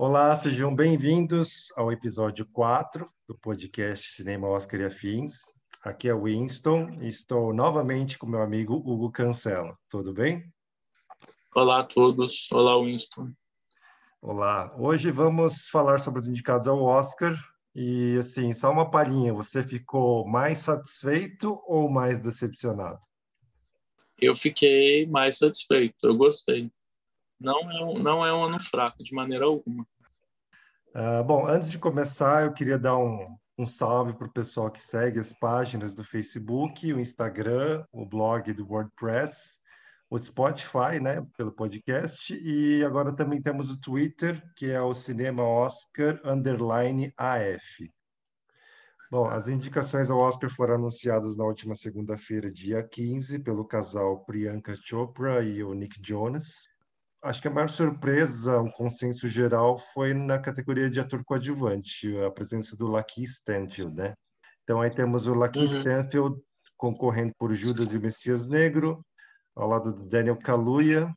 Olá, sejam bem-vindos ao episódio 4 do podcast Cinema Oscar e Afins. Aqui é Winston e estou novamente com meu amigo Hugo Cancela. Tudo bem? Olá a todos. Olá, Winston. Olá. Hoje vamos falar sobre os indicados ao Oscar. E, assim, só uma palhinha. Você ficou mais satisfeito ou mais decepcionado? Eu fiquei mais satisfeito. Eu gostei. Não é um, não é um ano fraco, de maneira alguma. Uh, bom, antes de começar, eu queria dar um, um salve para o pessoal que segue as páginas do Facebook, o Instagram, o blog do WordPress, o Spotify, né, pelo podcast, e agora também temos o Twitter, que é o Cinema Oscar Underline AF. Bom, as indicações ao Oscar foram anunciadas na última segunda-feira, dia 15, pelo casal Priyanka Chopra e o Nick Jonas acho que a maior surpresa, um consenso geral, foi na categoria de ator coadjuvante, a presença do Lucky Stanfield, né? Então aí temos o Lucky uhum. Stanfield concorrendo por Judas e o Messias Negro, ao lado do Daniel Kaluuya,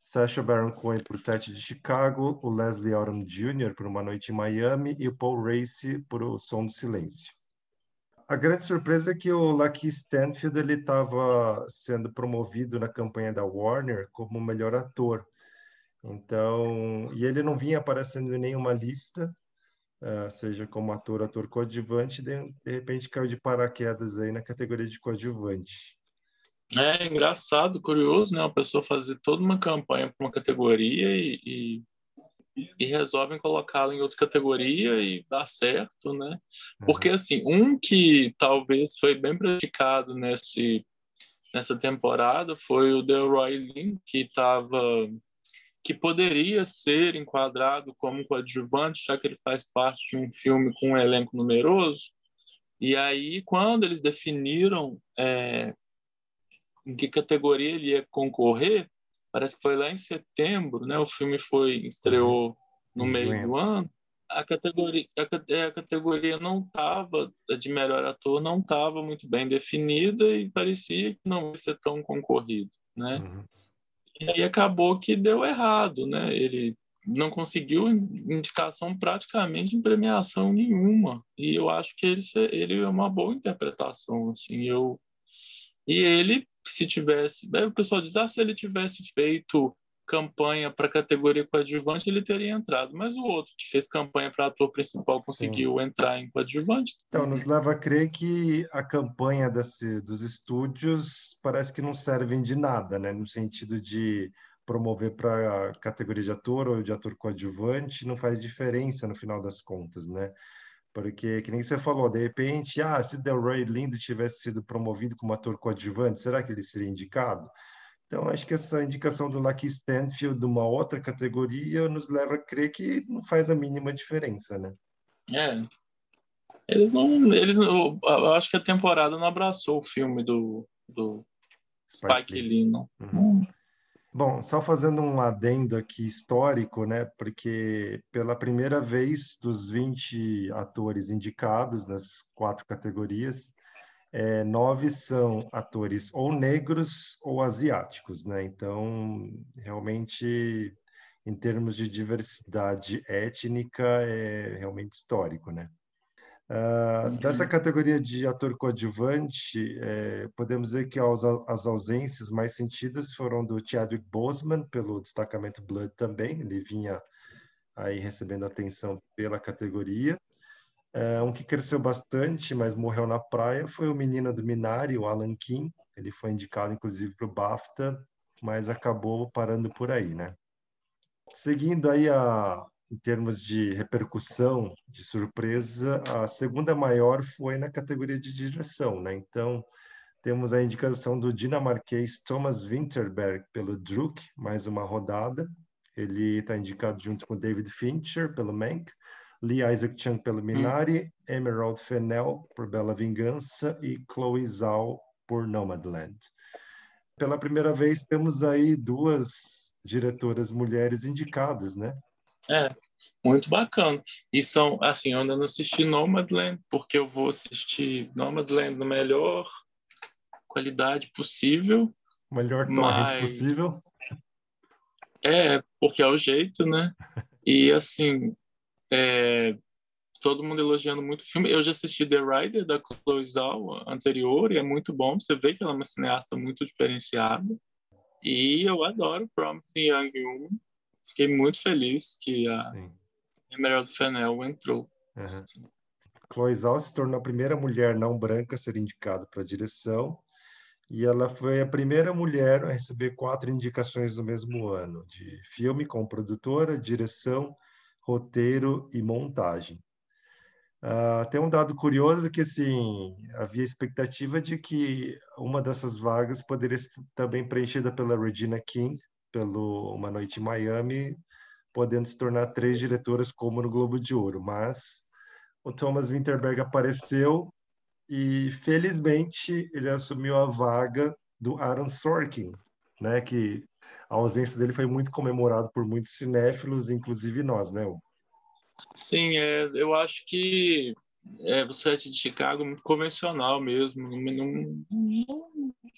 Sacha Baron Cohen por Sete de Chicago, o Leslie Odom Jr. por Uma Noite em Miami e o Paul Raci por O Som do Silêncio a grande surpresa é que o Lucky Stanfield ele estava sendo promovido na campanha da Warner como melhor ator. Então, e ele não vinha aparecendo em nenhuma lista, uh, seja como ator, ator coadjuvante, de, de repente caiu de paraquedas aí na categoria de coadjuvante. É engraçado, curioso, né? Uma pessoa fazer toda uma campanha para uma categoria e, e e resolvem colocá-lo em outra categoria e dá certo, né? Porque, assim, um que talvez foi bem praticado nesse, nessa temporada foi o Delroy Lin, que estava que poderia ser enquadrado como coadjuvante, já que ele faz parte de um filme com um elenco numeroso. E aí, quando eles definiram é, em que categoria ele ia concorrer, parece que foi lá em setembro, né? O filme foi estreou no meio do ano. A categoria, a, é, a categoria não estava de melhor ator, não estava muito bem definida e parecia que não ia ser tão concorrido, né? Uhum. E aí acabou que deu errado, né? Ele não conseguiu indicação praticamente em premiação nenhuma. E eu acho que ele, ele é uma boa interpretação, assim. Eu e ele se tivesse. o pessoal diz: ah, se ele tivesse feito campanha para a categoria coadjuvante, ele teria entrado. Mas o outro que fez campanha para ator principal conseguiu Sim. entrar em coadjuvante. Então, nos leva a crer que a campanha desse, dos estúdios parece que não servem de nada, né? No sentido de promover para a categoria de ator ou de ator coadjuvante, não faz diferença no final das contas, né? Porque, que nem você falou, de repente, ah, se Delroy Lindo tivesse sido promovido como ator coadjuvante, será que ele seria indicado? Então, acho que essa indicação do Lucky Stanfield de uma outra categoria nos leva a crer que não faz a mínima diferença, né? É. Eles não. Eles, eu, eu acho que a temporada não abraçou o filme do, do Spike, Spike Lee, não. Uhum. Hum. Bom, só fazendo um adendo aqui histórico, né? Porque pela primeira vez dos 20 atores indicados nas quatro categorias, é, nove são atores ou negros ou asiáticos, né? Então, realmente, em termos de diversidade étnica, é realmente histórico, né? Uh, uhum. Dessa categoria de ator coadjuvante, é, podemos dizer que as, as, ausências mais sentidas foram do Chadwick Boseman, pelo destacamento Blood também, ele vinha aí recebendo atenção pela categoria. É, um que cresceu bastante, mas morreu na praia, foi o menino do Minari, o Alan Kim. Ele foi indicado, inclusive, para o BAFTA, mas acabou parando por aí, né? Seguindo aí a, em termos de repercussão, de surpresa, a segunda maior foi na categoria de direção, né? Então, temos a indicação do dinamarquês Thomas Winterberg pelo Druk, mais uma rodada. Ele está indicado junto com David Fincher pelo Mank, Lee Isaac Chung pelo hum. Minari, hum. Emerald Fennell por Bela Vingança e Chloe Zhao por Nomadland. Pela primeira vez temos aí duas diretoras mulheres indicadas, né? É, muito bacana. E são, assim, eu ainda não assisti Nomadland, porque eu vou assistir Nomadland na melhor qualidade possível. Melhor torrent mas... possível. É, porque é o jeito, né? E, assim, é, todo mundo elogiando muito o filme. Eu já assisti The Rider, da Chloe Zhao, anterior, e é muito bom. Você vê que ela é uma cineasta muito diferenciada. E eu adoro Promising Young Woman. Fiquei muito feliz que a Emerald Fennell entrou. Uhum. Chloe Zhao se tornou a primeira mulher não branca a ser indicada para a direção e ela foi a primeira mulher a receber quatro indicações no mesmo ano, de filme como produtora, direção, roteiro e montagem. Uh, tem um dado curioso que, assim, havia expectativa de que uma dessas vagas poderia ser também preenchida pela Regina King, pelo Uma Noite em Miami, podendo se tornar três diretoras como no Globo de Ouro, mas o Thomas Winterberg apareceu e felizmente ele assumiu a vaga do Aaron Sorkin, né? Que a ausência dele foi muito comemorada por muitos cinéfilos, inclusive nós, né? Sim, é, eu acho que é, o set de Chicago é muito convencional mesmo, não, não, não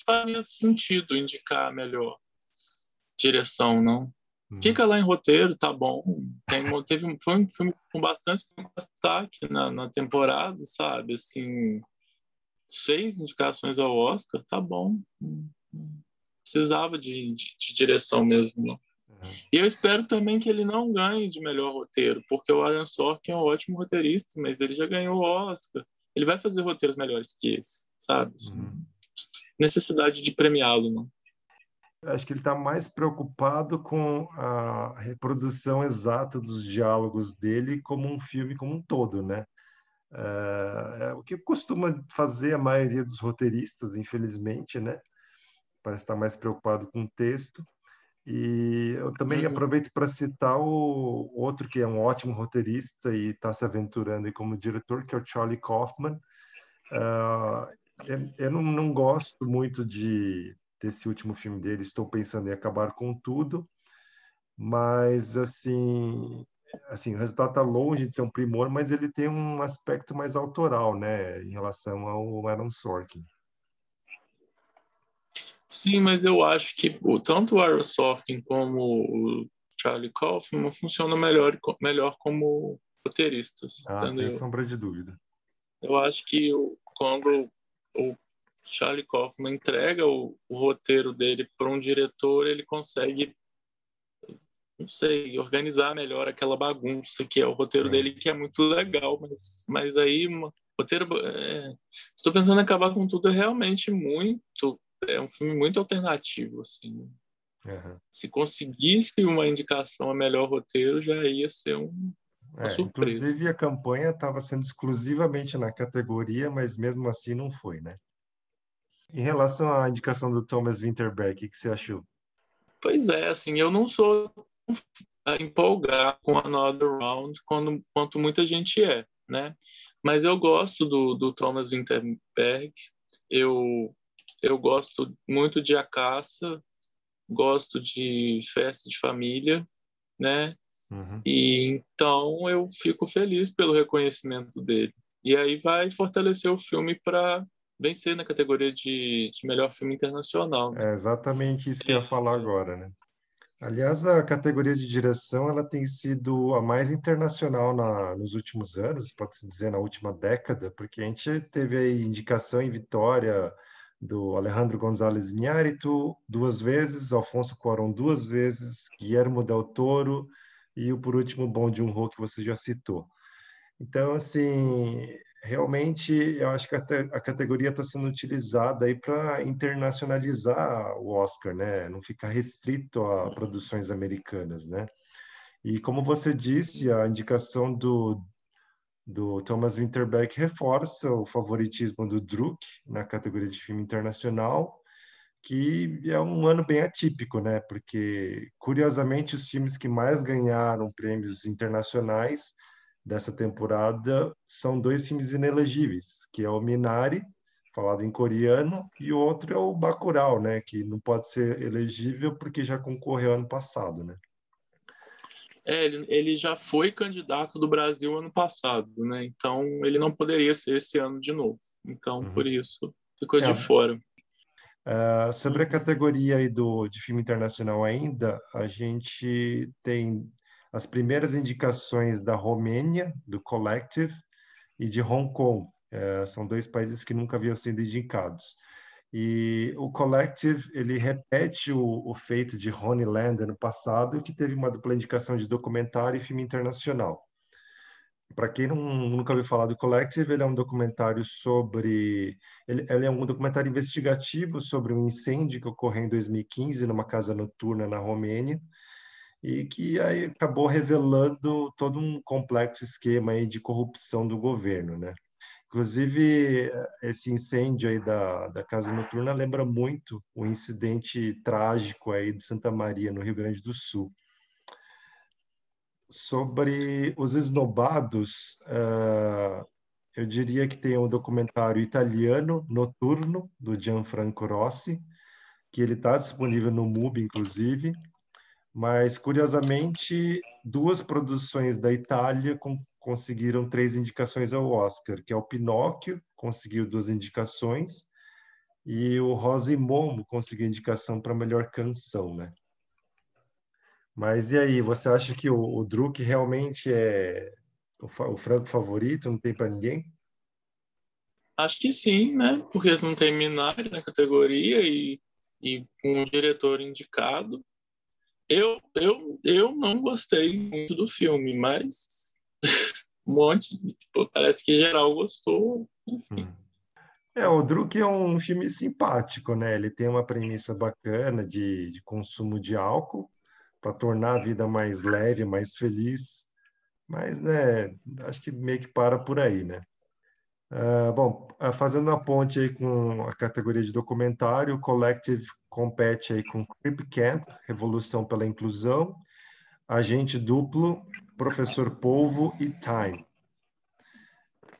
fazia sentido indicar melhor direção, não. Uhum. Fica lá em roteiro, tá bom. Tem, teve, foi um filme com bastante destaque na, na temporada, sabe? Assim, seis indicações ao Oscar, tá bom. Precisava de, de, de direção mesmo. Uhum. E eu espero também que ele não ganhe de melhor roteiro, porque o Aaron Sorkin é um ótimo roteirista, mas ele já ganhou o Oscar. Ele vai fazer roteiros melhores que esse, sabe? Uhum. Necessidade de premiá-lo, não. Acho que ele está mais preocupado com a reprodução exata dos diálogos dele como um filme como um todo, né? É, é o que costuma fazer a maioria dos roteiristas, infelizmente, né? Parece estar mais preocupado com o texto. E eu também uhum. aproveito para citar o outro que é um ótimo roteirista e está se aventurando como diretor, que é o Charlie Kaufman. Uh, eu, eu não, não, gosto muito de desse último filme dele, estou pensando em acabar com tudo, mas assim, assim, o resultado está longe de ser um primor, mas ele tem um aspecto mais autoral, né, em relação ao Aaron Sorkin. Sim, mas eu acho que tanto o Aaron Sorkin como o Charlie Kaufman funcionam melhor, melhor como roteiristas. Ah, entendeu? sem sombra de dúvida. Eu acho que quando o Charlie Kaufman entrega o, o roteiro dele para um diretor, ele consegue, não sei, organizar melhor aquela bagunça que é o roteiro Sim. dele, que é muito legal, mas, mas aí, uma, roteiro. É, estou pensando em acabar com tudo, é realmente muito. É um filme muito alternativo, assim. Uhum. Se conseguisse uma indicação a melhor roteiro, já ia ser um, é, inclusive a campanha estava sendo exclusivamente na categoria, mas mesmo assim não foi, né? Em relação à indicação do Thomas Winterberg, o que você achou? Pois é, assim, eu não sou empolgado com Another Round quando, quanto muita gente é, né? Mas eu gosto do, do Thomas Winterberg, eu, eu gosto muito de A Caça, gosto de Festa de Família, né? Uhum. E então eu fico feliz pelo reconhecimento dele. E aí vai fortalecer o filme para vencer na categoria de, de melhor filme internacional. É exatamente isso que eu ia falar agora, né? Aliás, a categoria de direção ela tem sido a mais internacional na, nos últimos anos, pode-se dizer na última década, porque a gente teve aí indicação em vitória do Alejandro González Iñárritu duas vezes, Alfonso Cuarón duas vezes, Guillermo del Toro e o por último Bom Joon-ho que você já citou. Então, assim, realmente eu acho que a, categoria está sendo utilizada aí para internacionalizar o Oscar, né? Não ficar restrito a produções americanas, né? E como você disse, a indicação do do Thomas Winterberg reforça o favoritismo do Druk na categoria de filme internacional, que é um ano bem atípico, né? Porque curiosamente os filmes que mais ganharam prêmios internacionais dessa temporada são dois filmes inelegíveis, que é o Minari, falado em coreano, e o outro é o Bacurau, né, que não pode ser elegível porque já concorreu ano passado, né? É, ele, ele já foi candidato do Brasil ano passado, né? Então ele não poderia ser esse ano de novo. Então uhum. por isso ficou é. de fora. Uh, sobre a categoria aí do, de filme internacional ainda, a gente tem as primeiras indicações da Romênia, do Collective, e de Hong Kong. É, são dois países que nunca haviam sido indicados. E o Collective, ele repete o, o feito de Ronnie no passado, que teve uma dupla indicação de documentário e filme internacional. Para quem não, nunca ouviu falar do Collective, ele é um documentário sobre... Ele, ele, é um documentário investigativo sobre um incêndio que ocorreu em 2015 numa casa noturna na Romênia, e que aí acabou revelando todo um complexo esquema aí de corrupção do governo, né? Inclusive, esse incêndio aí da, da Casa Noturna lembra muito o incidente trágico aí de Santa Maria, no Rio Grande do Sul. Sobre os esnobados, uh, eu diria que tem um documentário italiano, Noturno, do Gianfranco Rossi, que ele está disponível no MUBI, inclusive, mas, curiosamente, duas produções da Itália com, conseguiram três indicações ao Oscar, que é o Pinóquio, conseguiu duas indicações, e o Rosa e Momo conseguiu indicação para melhor canção, né? Mas e aí, você acha que o, o Druk realmente é o, o franco favorito? Não tem para ninguém? Acho que sim, né? Porque eles não têm Minari na categoria e, e um diretor indicado. Eu, eu, eu não gostei muito do filme, mas um monte, tipo, parece que geral gostou, enfim. Hum. É, o Druk é um filme simpático, né? Ele tem uma premissa bacana de, de consumo de álcool para tornar a vida mais leve, mais feliz. Mas, né, acho que meio que para por aí, né? Uh, bom, uh, fazendo a ponte aí com a categoria de documentário, o Collective compete aí com Crip Camp, Revolução pela Inclusão, Agente Duplo, Professor Polvo e Time.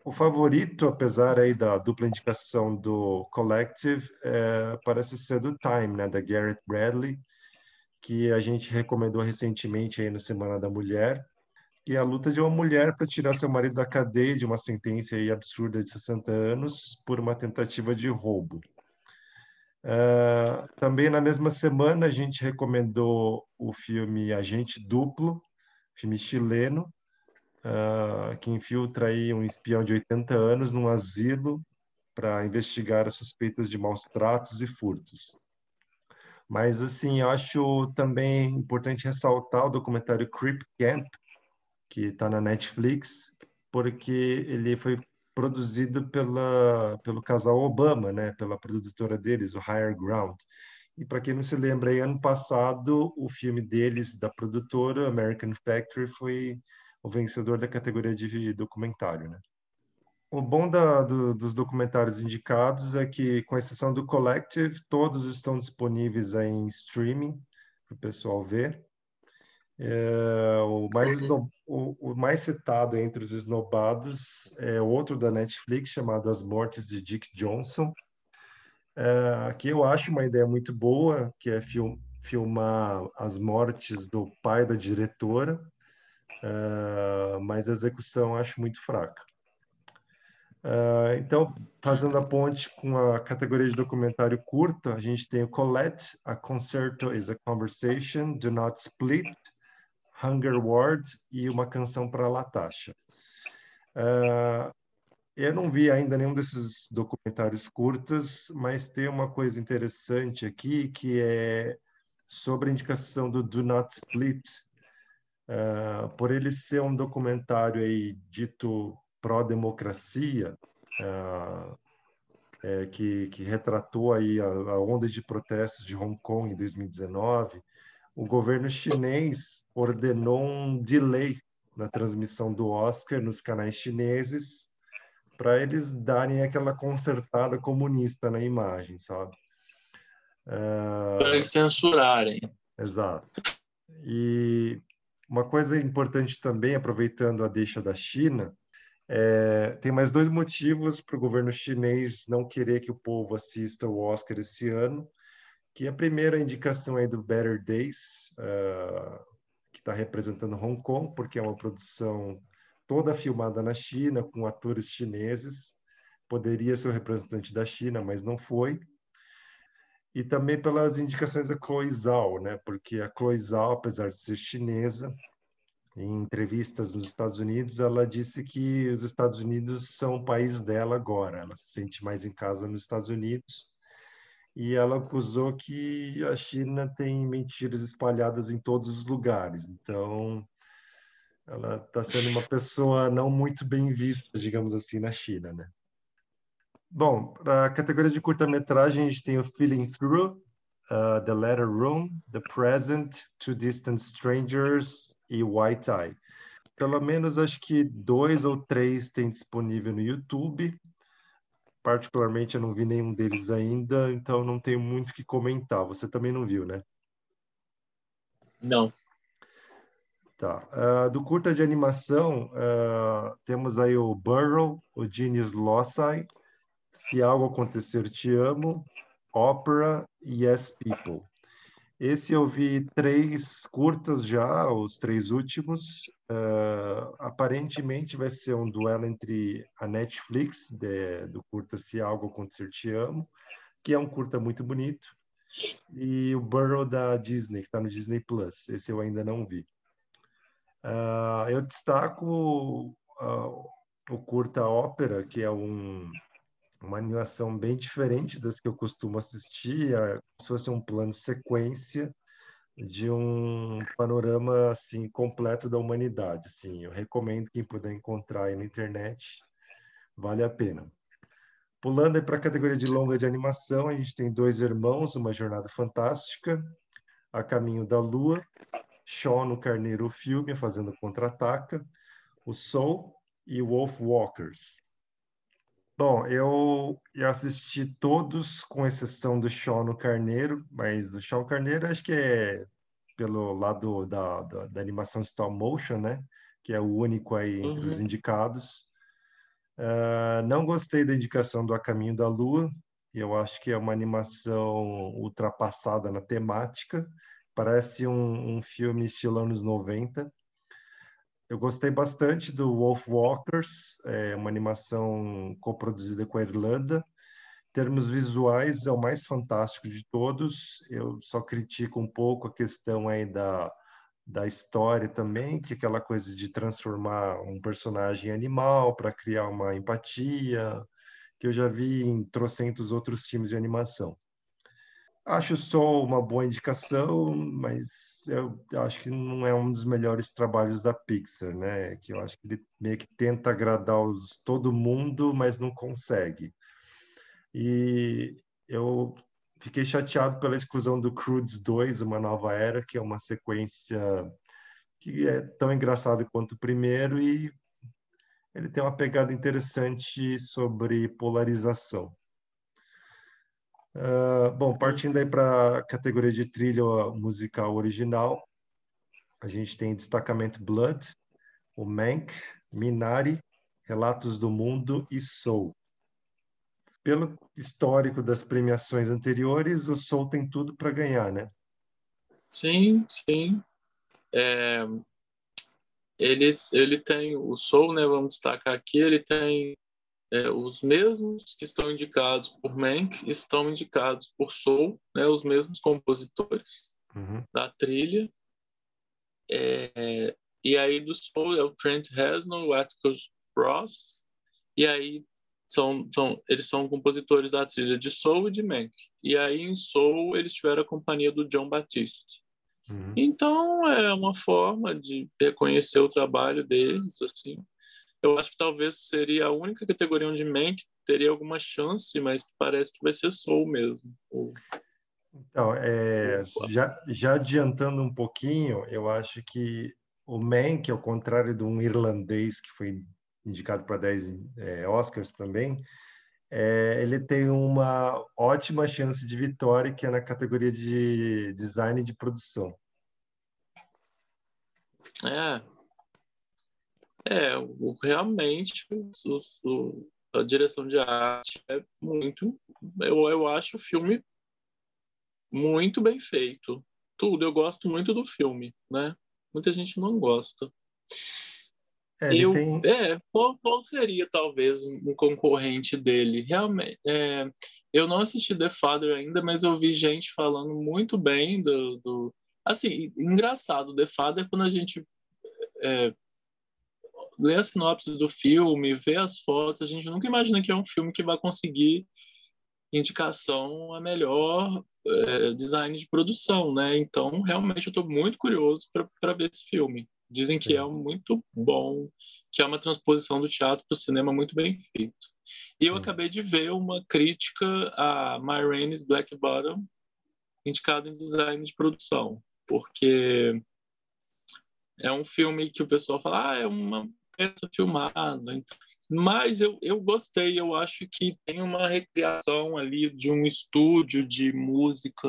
O favorito, apesar aí da dupla indicação do Collective, é, parece ser do Time, né, da Garrett Bradley, que a gente recomendou recentemente aí no Semana da Mulher, e a luta de uma mulher para tirar seu marido da cadeia de uma sentença absurda de 60 anos por uma tentativa de roubo. Uh, também na mesma semana a gente recomendou o filme Agente Duplo, filme chileno, uh, que infiltra aí um espião de 80 anos num asilo para investigar as suspeitas de maus tratos e furtos. Mas, assim, eu acho também importante ressaltar o documentário Creep Camp, que está na Netflix, porque ele foi produzido pela, pelo casal Obama, né, pela produtora deles, o Higher Ground. E para quem não se lembra, aí, ano passado, o filme deles, da produtora, American Factory, foi o vencedor da categoria de documentário. Né? O bom da, do, dos documentários indicados é que, com exceção do Collective, todos estão disponíveis aí em streaming para o pessoal ver. É, o, mais o, o, mais citado entre os esnobados é outro da Netflix chamado As Mortes de Dick Johnson, é, que eu acho uma ideia muito boa, que é film, filmar as mortes do pai da diretora, é, mas a execução acho muito fraca. Uh, então, fazendo a ponte com a categoria de documentário curta, a gente tem o Colette, A Concerto is a Conversation, Do Not Split, Hunger Ward e uma canção para Latasha. Uh, eu não vi ainda nenhum desses documentários curtas, mas tem uma coisa interessante aqui que é sobre a indicação do Do Not Split. Uh, por ele ser um documentário aí dito pró-democracia, uh, é, que, que, retratou aí a, a onda de protestos de Hong Kong em 2019, o governo chinês ordenou um delay na transmissão do Oscar nos canais chineses para eles darem aquela consertada comunista na imagem, sabe? Uh... Para eles censurarem. Exato. E uma coisa importante também, aproveitando a deixa da China, é, tem mais dois motivos para o governo chinês não querer que o povo assista o Oscar esse ano que a primeira indicação aí do Better Days, uh, que está representando Hong Kong, porque é uma produção toda filmada na China, com atores chineses. Poderia ser o representante da China, mas não foi. E também pelas indicações da Chloe Zhao, né? porque a Chloe Zhao, apesar de ser chinesa, Em entrevistas nos Estados Unidos, ela disse que os Estados Unidos são o país dela agora. Ela se sente mais em casa nos Estados Unidos. E ela acusou que a China tem mentiras espalhadas em todos os lugares. Então, ela está sendo uma pessoa não muito bem vista, digamos assim, na China, né? Bom, para a categoria de curta-metragem, a gente tem o Feeling Through, uh, The Letter Room, The Present, Two Distant Strangers e White Eye. Pelo menos acho que dois ou três tem disponível no YouTube. Particularmente eu não vi nenhum deles ainda, então não tenho muito o que comentar. Você também não viu, né? Não. Tá. Uh, do curta de animação, uh, temos aí o Burrow, o Genius Lossai, Se Algo Acontecer Te Amo, Opera e Yes People. Esse eu vi três curtas já, os três últimos. Uh, aparentemente vai ser um duelo entre a Netflix, de, do curta Se Algo Acontecer Te Amo, que é um curta muito bonito, e o Burrow da Disney, que está no Disney Plus. Esse eu ainda não vi. Uh, eu destaco uh, o curta ópera, que é um uma animação bem diferente das que eu costumo assistir, é como se fosse um plano sequência de um panorama assim completo da humanidade. Assim, eu recomendo quem puder encontrar aí na internet, vale a pena. Pulando para a categoria de longa de animação, a gente tem Dois Irmãos, Uma Jornada Fantástica, A Caminho da Lua, Shaw no Carneiro, o filme, Fazendo Contra-Ataca, O Soul e Wolf Walkers. Bom, eu, eu assisti todos, com exceção do Shaw no Carneiro, mas o Shaw Carneiro acho que é pelo lado da, da, da animação stop motion, né? Que é o único aí entre uhum. os indicados. Uh, não gostei da indicação do A Caminho da Lua, eu acho que é uma animação ultrapassada na temática, parece um, um filme estilo anos 90, eu gostei bastante do Wolf Walkers, é uma animação coproduzida com a Irlanda. Em termos visuais, é o mais fantástico de todos. Eu só critico um pouco a questão aí da, da história também, que é aquela coisa de transformar um personagem em animal para criar uma empatia, que eu já vi em trocentos outros times de animação. Acho só uma boa indicação, mas eu acho que não é um dos melhores trabalhos da Pixar, né? Que eu acho que ele meio que tenta agradar os, todo mundo, mas não consegue. E eu fiquei chateado pela exclusão do Crudes 2, Uma Nova Era, que é uma sequência que é tão engraçada quanto o primeiro e ele tem uma pegada interessante sobre polarização. Uh, bom, partindo aí para a categoria de trilha musical original, a gente tem destacamento Blood, o Mank, Minari, Relatos do Mundo e Soul. Pelo histórico das premiações anteriores, o Soul tem tudo para ganhar, né? Sim, sim. É, ele, ele tem o Soul, né? Vamos destacar aqui, ele tem é, os mesmos que estão indicados por Mank estão indicados por Soul, né, os mesmos compositores uhum. da trilha. É, e aí do Soul é o Trent Reznor, o Atticus Ross, e aí são, são, eles são compositores da trilha de Soul e de Mank. E aí em Soul eles tiveram a companhia do John Batiste. Uhum. Então é uma forma de reconhecer o trabalho deles, assim eu acho que talvez seria a única categoria onde Mank teria alguma chance, mas parece que vai ser Soul mesmo. Então, é, já, já adiantando um pouquinho, eu acho que o Mank, ao contrário de um irlandês que foi indicado para 10 é, Oscars também, é, ele tem uma ótima chance de vitória, que é na categoria de design de produção. É, é, o, realmente o, o, a direção de arte é muito. Eu, eu acho o filme muito bem feito. Tudo, eu gosto muito do filme, né? Muita gente não gosta. É, eu, tem... é qual, qual, seria talvez um concorrente dele? Realmente, é, eu não assisti The Father ainda, mas eu vi gente falando muito bem do, do... assim, engraçado, The Father quando a gente é, lê a sinopse do filme, vê as fotos, a gente nunca imagina que é um filme que vai conseguir indicação a melhor é, design de produção, né? Então, realmente, eu estou muito curioso para ver esse filme. Dizem que Sim. é muito bom, que é uma transposição do teatro para o cinema muito bem feito. E eu Sim. acabei de ver uma crítica a My Rainey's Black Bottom, indicado em design de produção, porque é um filme que o pessoal fala, ah, é uma peça filmada. Então, mas eu, eu gostei, eu acho que tem uma recriação ali de um estúdio de música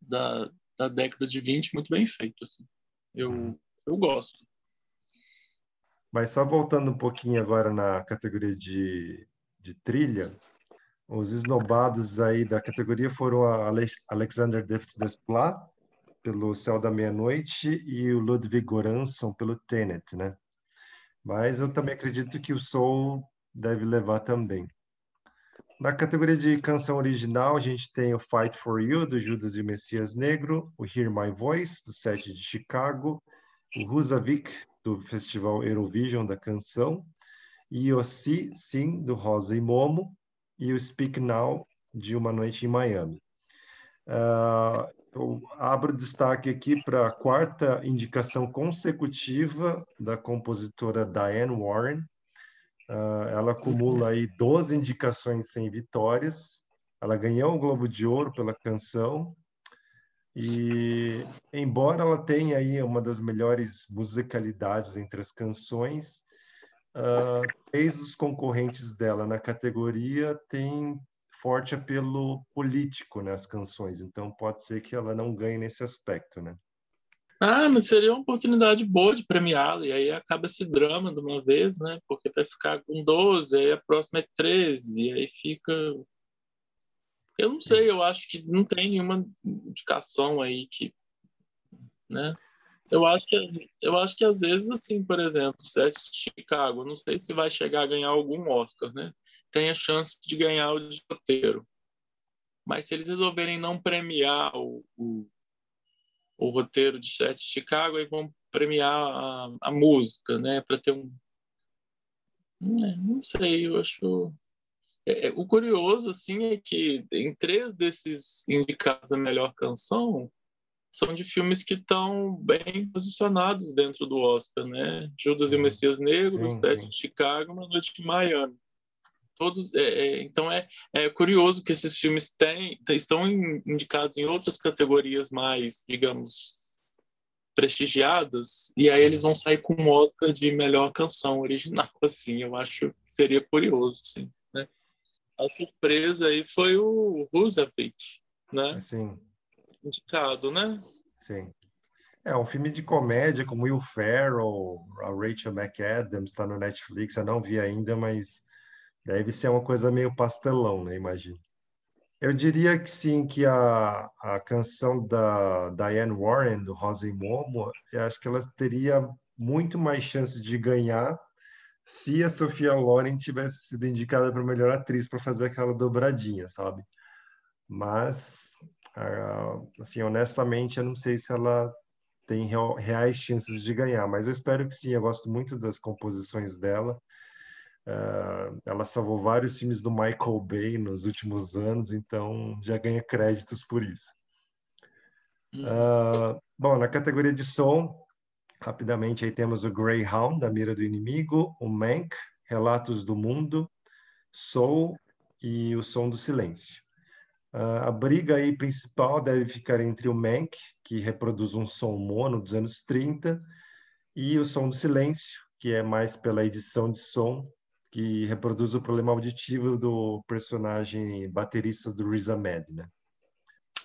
da, da década de 20 muito bem feito. Assim. Eu, eu gosto. Mas só voltando um pouquinho agora na categoria de, de trilha, os esnobados aí da categoria foram a Alexander Desplat pelo Céu da Meia-Noite e o Ludwig Göransson pelo Tenet, né? Mas eu também acredito que o Soul deve levar também. Na categoria de canção original, a gente tem o Fight for You, do Judas e o Messias Negro, o Hear My Voice, do set de Chicago, o Husavik, do Festival Eurovision da canção, e o Si, Sim, do Rosa e Momo, e o Speak Now, de Uma Noite em Miami. Uh, eu abro destaque aqui para a quarta indicação consecutiva da compositora Diane Warren. Uh, ela acumula aí 12 indicações sem vitórias. Ela ganhou o Globo de Ouro pela canção. E, embora ela tenha aí uma das melhores musicalidades entre as canções, uh, três dos concorrentes dela na categoria têm forte apelo político nas canções, então pode ser que ela não ganhe nesse aspecto, né? Ah, mas seria uma oportunidade boa de premiá-la, e aí acaba esse drama de uma vez, né? Porque vai ficar com 12, aí a próxima é 13, e aí fica. Eu não sei, eu acho que não tem nenhuma indicação aí que. Né? Eu acho que, eu acho que às vezes, assim, por exemplo, o Sete de Chicago, não sei se vai chegar a ganhar algum Oscar, né? Tem a chance de ganhar o de roteiro. Mas se eles resolverem não premiar o, o, o roteiro de Sete de Chicago, aí vão premiar a, a música, né? Para ter um. É, não sei, eu acho. É, é, o curioso, assim, é que em três desses indicados a melhor canção são de filmes que estão bem posicionados dentro do Oscar, né? Judas e o Messias Negro, sim, Sete sim. de Chicago, Uma Noite de Miami todos é, é, então é, é, curioso que esses filmes têm, estão indicados em outras categorias mais digamos prestigiadas e aí eles vão sair com um Oscar de melhor canção original assim eu acho que seria curioso sim né? a surpresa aí foi o Roosevelt né sim indicado né sim é um filme de comédia com Will Ferrell, a Rachel McAdams, está no Netflix. Eu não vi ainda, mas Deve ser uma coisa meio pastelão, né? Imagino. Eu diria que sim, que a, a canção da Diane Warren, do Rosa e Momo, eu acho que ela teria muito mais chances de ganhar se a Sofia Loren tivesse sido indicada para melhor atriz para fazer aquela dobradinha, sabe? Mas, assim, honestamente, eu não sei se ela tem reais chances de ganhar, mas eu espero que sim. Eu gosto muito das composições dela. Uh, ela salvou vários filmes do Michael Bay nos últimos anos, então já ganha créditos por isso. Uh, bom, na categoria de som, rapidamente aí temos o Greyhound, da Mira do Inimigo, o Mank, Relatos do Mundo, Soul e o Som do Silêncio. Uh, a briga aí principal deve ficar entre o Mank, que reproduz um som mono dos anos 30, e o Som do Silêncio, que é mais pela edição de som que reproduz o problema auditivo do personagem baterista do Riz Ahmed, né?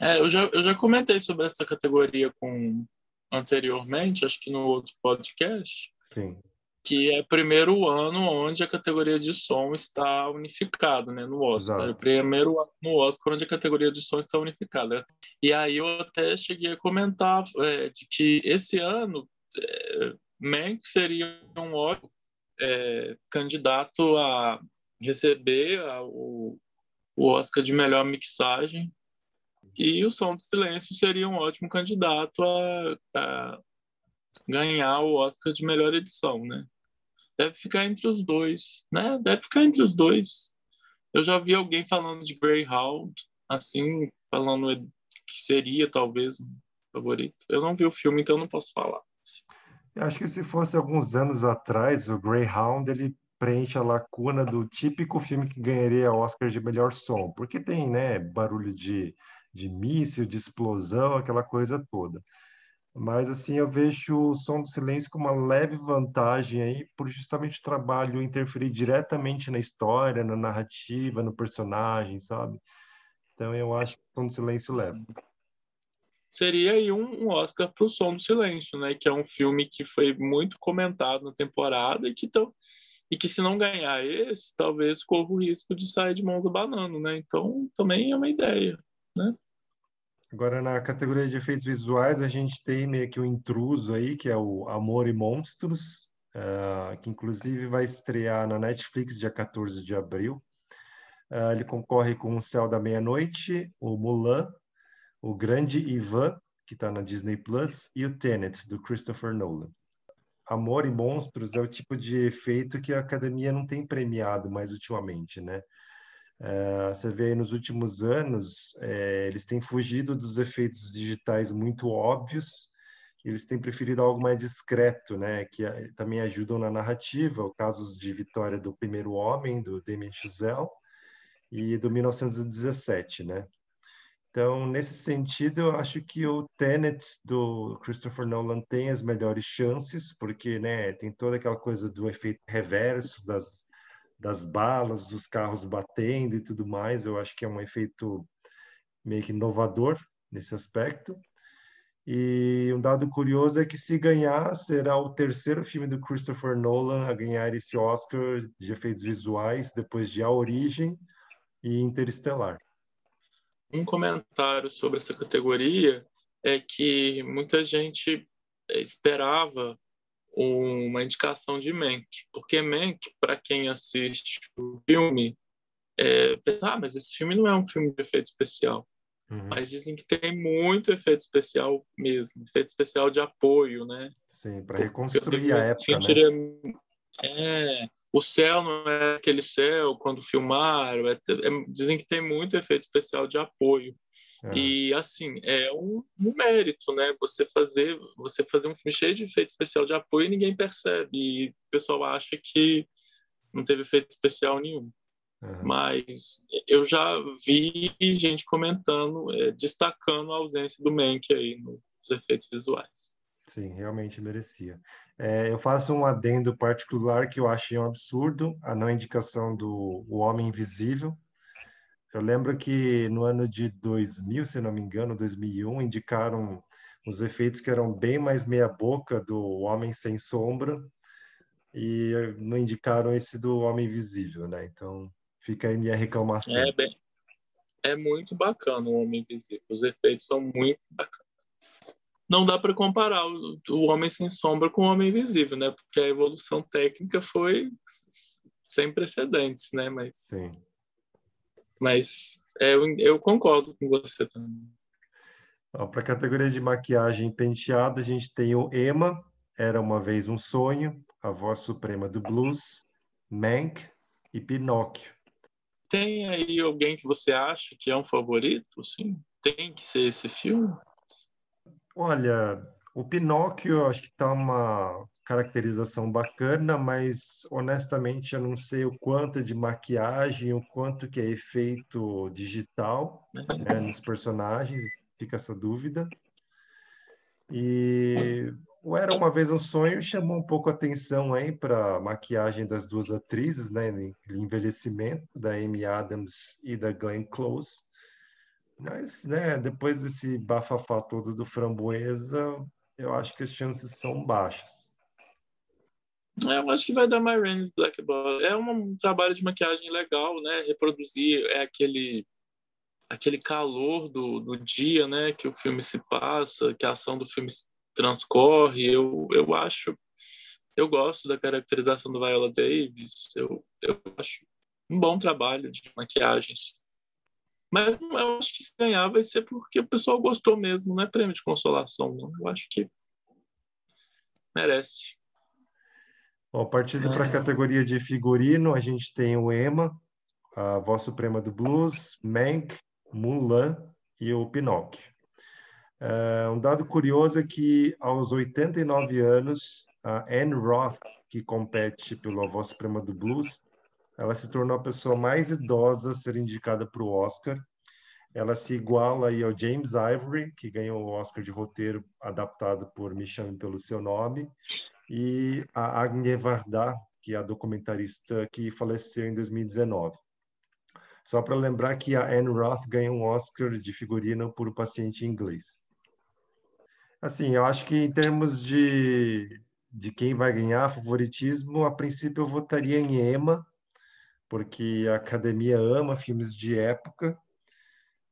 É, eu já, eu já comentei sobre essa categoria com anteriormente, acho que no outro podcast. Sim. Que é o primeiro ano onde a categoria de som está unificada, né, no Oscar. Exato. É o primeiro ano no Oscar onde a categoria de som está unificada. E aí eu até cheguei a comentar é, de que esse ano é, Mank seria um ótimo é, candidato a receber a, o, o Oscar de melhor mixagem e o Som do Silêncio seria um ótimo candidato a, a ganhar o Oscar de melhor edição, né? Deve ficar entre os dois, né? Deve ficar entre os dois. Eu já vi alguém falando de Greyhound, assim, falando que seria talvez um favorito. Eu não vi o filme, então não posso falar. Eu acho que se fosse alguns anos atrás, o Greyhound ele preenche a lacuna do típico filme que ganharia Oscar de melhor som, porque tem, né, barulho de, de míssil, de explosão, aquela coisa toda. Mas assim, eu vejo o Som do Silêncio com uma leve vantagem aí, por justamente o trabalho interferir diretamente na história, na narrativa, no personagem, sabe? Então eu acho que o Som do Silêncio leva seria aí um, Oscar para o Som do Silêncio, né? Que é um filme que foi muito comentado na temporada e que, tão, e que se não ganhar esse, talvez corra o risco de sair de mãos abanando, né? Então também é uma ideia, né? Agora, na categoria de efeitos visuais, a gente tem meio que o um intruso aí, que é o Amor e Monstros, uh, que inclusive vai estrear na Netflix dia 14 de abril. Uh, ele concorre com O Céu da Meia-Noite, o Mulan, o Grande Ivan, que está na Disney Plus, e o Tenet, do Christopher Nolan. Amor e Monstros é o tipo de efeito que a academia não tem premiado mais ultimamente, né? É, você vê aí nos últimos anos, é, eles têm fugido dos efeitos digitais muito óbvios, eles têm preferido algo mais discreto, né? Que é, também ajudam na narrativa, o casos de Vitória do Primeiro Homem, do Damien Chazelle, e do 1917, né? Então, nesse sentido, eu acho que o Tenet do Christopher Nolan tem as melhores chances, porque né, tem toda aquela coisa do efeito reverso das, das balas, dos carros batendo e tudo mais. Eu acho que é um efeito meio que inovador nesse aspecto. E um dado curioso é que se ganhar, será o terceiro filme do Christopher Nolan a ganhar esse Oscar de efeitos visuais, depois de A Origem e Interestelar um comentário sobre essa categoria é que muita gente esperava uma indicação de Mank, porque Mank, para quem assiste o filme, é, pensa, ah, mas esse filme não é um filme de efeito especial. Uhum. Mas dizem que tem muito efeito especial mesmo, efeito especial de apoio, né? Sim, para reconstruir a época, né? É, o céu não é aquele céu quando filmaram, é, é, dizem que tem muito efeito especial de apoio. É. E assim, é um, um, mérito, né? Você fazer, você fazer um filme cheio de efeito especial de apoio e ninguém percebe. E o pessoal acha que não teve efeito especial nenhum. Uhum. Mas eu já vi gente comentando, é, destacando a ausência do Mank aí nos efeitos visuais. Sim, realmente merecia. É, eu faço um adendo particular que eu achei um absurdo, a não indicação do o Homem Invisível. Eu lembro que no ano de 2000, se não me engano, 2001, indicaram os efeitos que eram bem mais meia-boca do Homem Sem Sombra e não indicaram esse do Homem Invisível, né? Então fica aí minha reclamação. É, bem, é muito bacana o Homem Invisível, os efeitos são muito bacanas não dá para comparar o, o, Homem Sem Sombra com o Homem Invisível, né? Porque a evolução técnica foi sem precedentes, né? Mas, Sim. mas é, eu, eu concordo com você também. Para a categoria de maquiagem penteada, a gente tem o Emma, Era Uma Vez Um Sonho, A Voz Suprema do Blues, Mank e Pinóquio. Tem aí alguém que você acha que é um favorito? Sim, tem que ser esse filme? Olha, o Pinóquio acho que está uma caracterização bacana, mas honestamente eu não sei o quanto de maquiagem, o quanto que é efeito digital né, nos personagens, fica essa dúvida. E o Era Uma Vez um Sonho chamou um pouco a atenção aí para a maquiagem das duas atrizes, né, envelhecimento, da Amy Adams e da Glenn Close. Mas, né, depois desse bafafá todo do Framboesa, eu acho que as chances são baixas. É, eu acho que vai dar My Rain's Black Ball. É um trabalho de maquiagem legal, né? Reproduzir é aquele aquele calor do, do dia, né? Que o filme se passa, que a ação do filme transcorre. Eu, eu acho, eu gosto da caracterização do Viola Davis. Eu, eu acho um bom trabalho de maquiagens. Mas eu acho que se ganhar vai ser porque o pessoal gostou mesmo, não é prêmio de consolação, não. Eu acho que merece. Bom, partindo para a categoria de figurino, a gente tem o Emma, a Voz Suprema do Blues, Mank, Mulan e o Pinóquio. Uh, um dado curioso é que, aos 89 anos, a Anne Roth, que compete pela Voz Suprema do Blues, ela se tornou a pessoa mais idosa a ser indicada para o Oscar. Ela se iguala aí ao James Ivory, que ganhou o Oscar de roteiro adaptado por Me Chame Pelo Seu Nome, e a Agne Varda, que é a documentarista que faleceu em 2019. Só para lembrar que a Anne Roth ganhou um Oscar de figurino por O Paciente Inglês. Assim, eu acho que em termos de, de quem vai ganhar favoritismo, a princípio eu votaria em Emma, porque a academia ama filmes de época.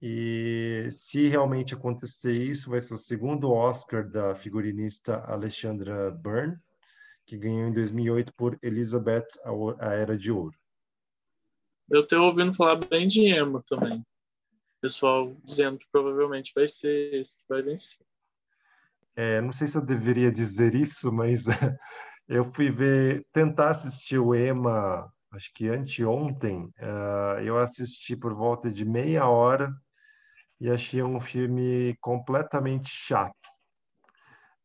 E se realmente acontecer isso, vai ser o segundo Oscar da figurinista Alexandra Byrne, que ganhou em 2008 por Elizabeth, a Era de Ouro. Eu tenho ouvindo falar bem de Emma também. Pessoal dizendo que provavelmente vai ser esse que vai vencer. É, não sei se eu deveria dizer isso, mas eu fui ver, tentar assistir o Emma, acho que anteontem. Uh, eu assisti por volta de meia hora e achei um filme completamente chato.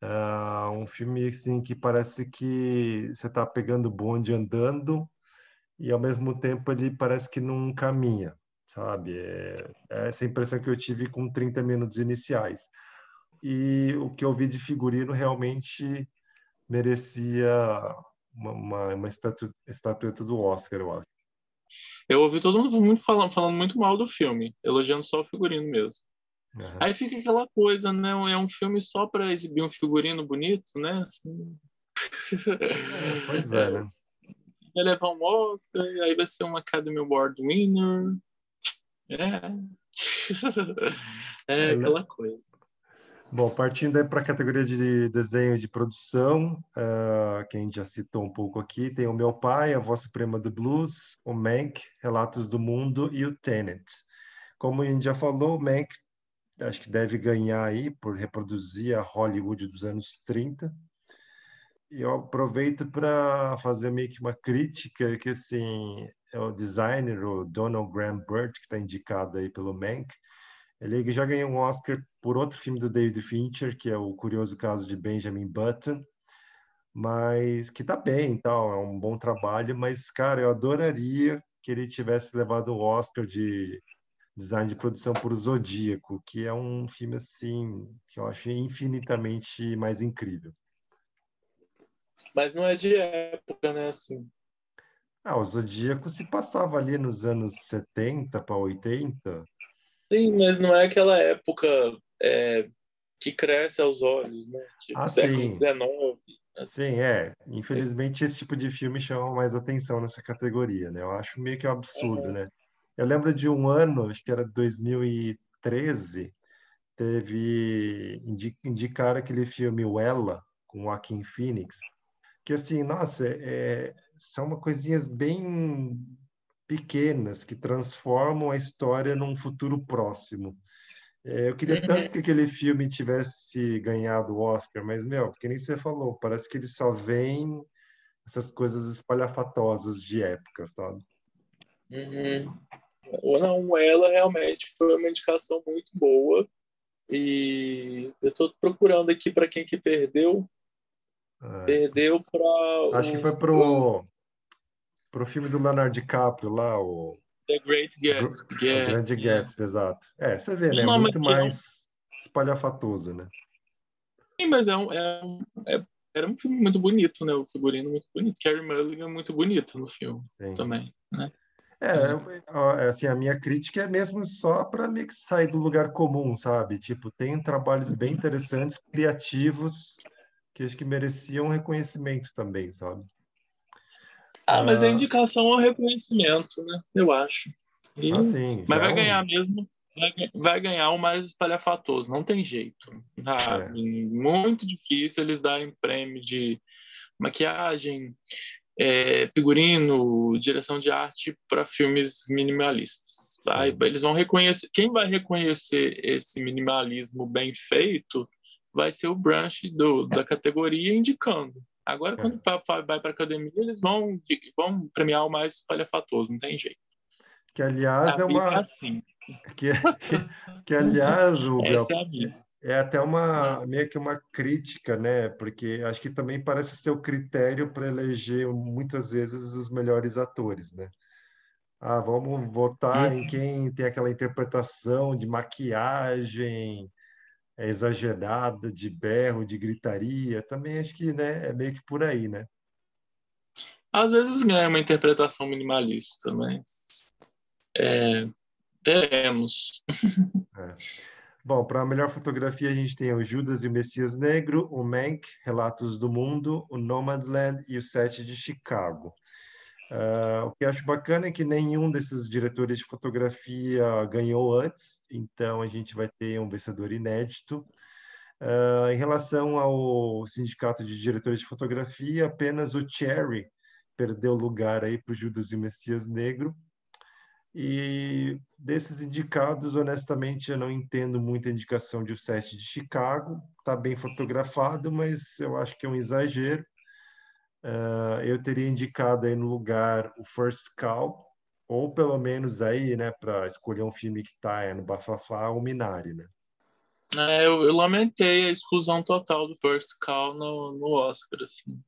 Uh, um filme assim que parece que você está pegando bonde andando e ao mesmo tempo ele parece que não caminha, sabe? É, é essa impressão que eu tive com 30 minutos iniciais e o que eu vi de figurino realmente merecia uma, uma, uma estatu, estatueta do Oscar, eu acho. Eu ouvi todo mundo muito falando, falando muito mal do filme, elogiando só o figurino mesmo. Uhum. Aí fica aquela coisa, né? É um filme só para exibir um figurino bonito, né? Assim... É, pois é, né? Vai levar um Oscar, aí vai ser um Academy Award winner. É. é, é aquela coisa. Bom, partindo para a categoria de desenho de produção, uh, que a gente já citou um pouco aqui, tem o Meu Pai, A Voz Suprema do Blues, o Mank, Relatos do Mundo e o Tenet. Como a gente já falou, o Mank acho que deve ganhar aí por reproduzir a Hollywood dos anos 30. E eu aproveito para fazer meio que uma crítica que, assim, é o designer, o Donald Graham Burt, que está indicado aí pelo Mank, ele já ganhou um Oscar por outro filme do David Fincher, que é o curioso caso de Benjamin Button, mas que tá bem, tal, é um bom trabalho, mas cara, eu adoraria que ele tivesse levado o Oscar de design de produção por Zodíaco, que é um filme assim que eu achei infinitamente mais incrível. Mas não é de época, né, assim. Ah, o Zodíaco se passava ali nos anos 70 para 80. Sim, mas não é aquela época é, que cresce aos olhos, né? Tipo, ah, século XIX. Assim. Sim, é. Infelizmente, esse tipo de filme chama mais atenção nessa categoria, né? Eu acho meio que um absurdo, uhum. né? Eu lembro de um ano, acho que era 2013, teve indicar aquele filme O Ela, com Joaquin Phoenix, que assim, nossa, é, são coisinhas bem pequenas que transformam a história num futuro próximo. É, eu queria tanto que aquele filme tivesse ganhado o Oscar, mas, meu, que nem você falou, parece que ele só vem essas coisas espalhafatosas de época, sabe? Uhum. Não, ela realmente foi uma indicação muito boa. E eu estou procurando aqui para quem que perdeu. É. Perdeu para. Acho que foi pro pro filme do Leonardo DiCaprio lá, o The Great Gatsby. O, yeah, o Grande yeah. Gatsby, exato. É, você vê, né? Não, muito mais é espalhafatoso, né? Sim, mas é um, é, é, era um filme muito bonito, né? O figurino muito bonito. Carrie Mulligan é muito bonita no filme Sim. também, né? É, assim, a minha crítica é mesmo só para meio que sair do lugar comum, sabe? Tipo, tem trabalhos bem interessantes, criativos, que acho que mereciam reconhecimento também, sabe? Ah, mas a é indicação ao reconhecimento, né? Eu acho. E... Ah, sim, mas vai é um... ganhar mesmo. Vai, ganhar o mais espalhafatoso, não tem jeito. É. Muito difícil eles darem prêmio de maquiagem, é, figurino, direção de arte para filmes minimalistas. Tá? Eles vão reconhecer. Quem vai reconhecer esse minimalismo bem feito vai ser o branch do, da categoria indicando. Agora, quando é. vai para a academia, eles vão, vão premiar o mais espalhafatoso, não tem jeito. Que, aliás, a é uma. É assim. que, que, que, aliás, o Essa é. É até uma meio que uma crítica, né? Porque acho que também parece ser o critério para eleger muitas vezes os melhores atores, né? Ah, vamos votar em uhum. quem tem aquela interpretação de maquiagem exagerada, de berro, de gritaria. Também acho que, né, é meio que por aí, né? Às vezes é uma interpretação minimalista, mas é, teremos. É. Bom, para a melhor fotografia, a gente tem o Judas e o Messias Negro, o Mank, Relatos do Mundo, o Nomadland e o Sete de Chicago. Uh, o que acho bacana é que nenhum desses diretores de fotografia ganhou antes, então a gente vai ter um vencedor inédito. Uh, em relação ao sindicato de diretores de fotografia, apenas o Cherry perdeu lugar aí para o Judas e o Messias Negro, e desses indicados, honestamente, eu não entendo muita indicação de O Sete de Chicago. Está bem fotografado, mas eu acho que é um exagero. Uh, eu teria indicado aí no lugar o First Call, ou pelo menos aí, né, para escolher um filme que está é, no Bafafá, o Minari, né? É, eu, eu, lamentei a exclusão total do First Call no, no Oscar, assim.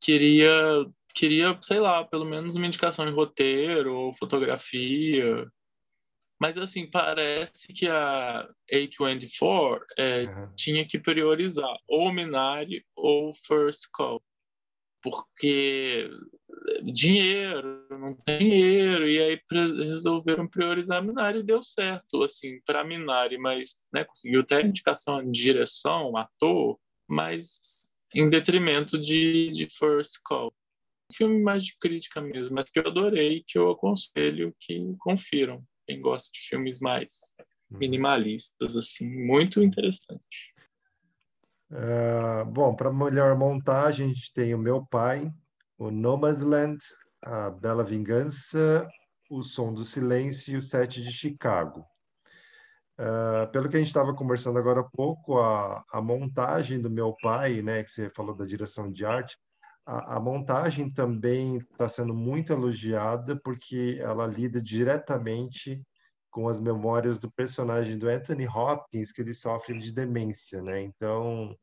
Queria queria, sei lá, pelo menos uma indicação em roteiro ou fotografia. Mas, assim, parece que a A24 é, uhum. tinha que priorizar ou Minari ou First Call. Porque dinheiro, não tem dinheiro, e aí resolveram priorizar Minari e deu certo, assim, para Minari, mas né, conseguiu até indicação de direção, ator, mas em detrimento de, de First Call filme mais de crítica mesmo, mas que eu adorei, que eu aconselho que confiram. Quem gosta de filmes mais uhum. minimalistas, assim, muito interessante. Uh, bom, para melhor montagem, a gente tem o Meu Pai, o Nomadland, a Bela Vingança, o Som do Silêncio e o Sete de Chicago. Uh, pelo que a gente estava conversando agora há pouco, a, a montagem do Meu Pai, né, que você falou da direção de arte, a, a montagem também está sendo muito elogiada porque ela lida diretamente com as memórias do personagem do Anthony Hopkins, que ele sofre de demência, né? Então,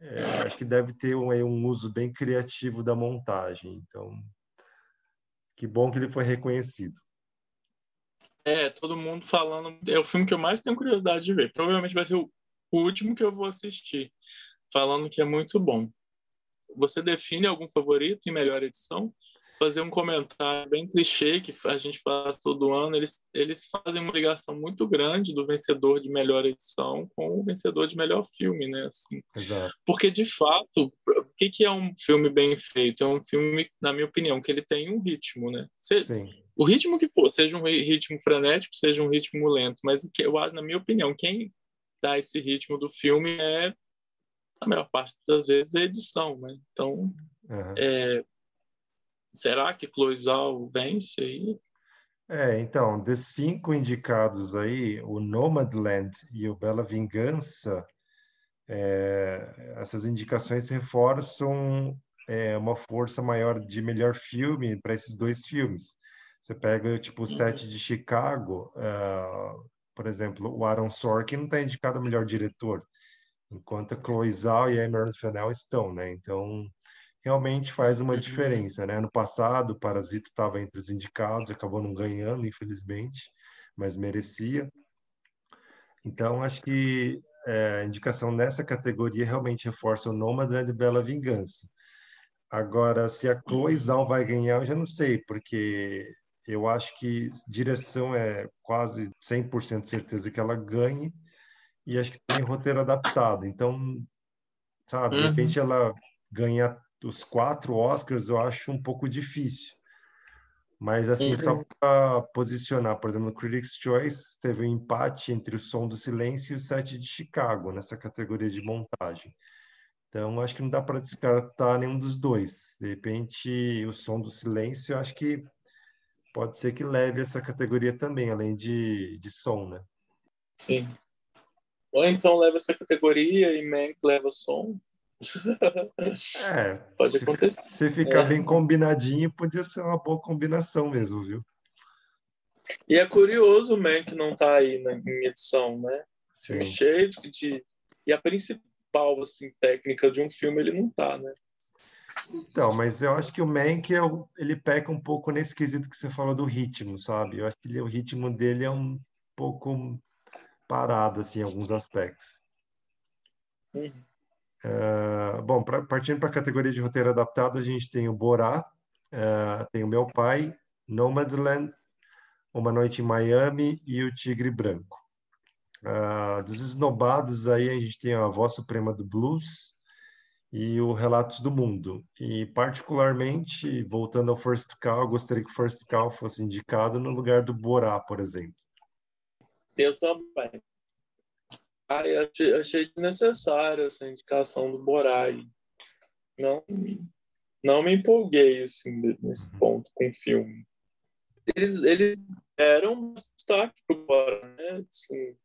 é, acho que deve ter um, um uso bem criativo da montagem. Então, que bom que ele foi reconhecido. É, todo mundo falando. É o filme que eu mais tenho curiosidade de ver. Provavelmente vai ser o último que eu vou assistir, falando que é muito bom você define algum favorito em melhor edição? Fazer um comentário bem clichê que a gente faz todo ano, eles, eles fazem uma ligação muito grande do vencedor de melhor edição com o vencedor de melhor filme, né? Assim, Exato. Porque, de fato, o que, que é um filme bem feito? É um filme, na minha opinião, que ele tem um ritmo, né? Se, Sim. O ritmo que for, seja um ritmo frenético, seja um ritmo lento, mas eu, na minha opinião, quem dá esse ritmo do filme é a maior parte das vezes é edição, né? Então, uhum. é, será que Cloizal vence aí? É, então, dos cinco indicados aí, o Nomadland e o Bela Vingança, é, essas indicações reforçam é, uma força maior de melhor filme para esses dois filmes. Você pega, tipo, o set de Chicago, uh, por exemplo, o Aaron Sorkin não está indicado melhor diretor, enquanto a Cloizal e a Emerald Fennell estão, né? Então, realmente faz uma uhum. diferença, né? No passado, o Parasita estava entre os indicados, acabou não ganhando, infelizmente, mas merecia. Então, acho que é, a indicação nessa categoria realmente reforça o Nomadland e Bela Vingança. Agora, se a Cloizal vai ganhar, eu já não sei, porque eu acho que direção é quase 100% certeza que ela ganhe, e acho que tem roteiro adaptado. Então, sabe, de repente uhum. ela ganha os quatro Oscars, eu acho um pouco difícil. Mas, assim, uhum. só para posicionar, por exemplo, no Critics' Choice teve um empate entre o Som do Silêncio e o Sete de Chicago, nessa categoria de montagem. Então, acho que não dá para descartar nenhum dos dois. De repente, o Som do Silêncio, acho que pode ser que leve essa categoria também, além de, de som, né? Sim. Ou então leva essa categoria e Mank leva som. É, pode se, acontecer. Se ficar é. bem combinadinho, podia ser uma boa combinação mesmo, viu? E é curioso o Mank não tá aí na minha edição, né? Filme cheio de, E a principal assim, técnica de um filme ele não tá, né? Então, mas eu acho que o Mank é ele peca um pouco nesse quesito que você falou do ritmo, sabe? Eu acho que ele, o ritmo dele é um pouco parado assim, em alguns aspectos. Uhum. Uh, bom, pra, partindo para a categoria de roteiro adaptado, a gente tem o Borá, uh, tem o Meu Pai, Nomadland, Uma Noite em Miami e o Tigre Branco. Uh, dos esnobados aí, a gente tem a Voz Suprema do Blues e o Relatos do Mundo. E, particularmente, voltando ao First Call, gostaria que o First Call fosse indicado no lugar do Borá, por exemplo. Eu também. Ai, achei, achei desnecessária essa indicação do Borai. Não, não me empolguei assim, nesse ponto com o filme. Eles, eles deram um destaque para o Borai, né? Assim,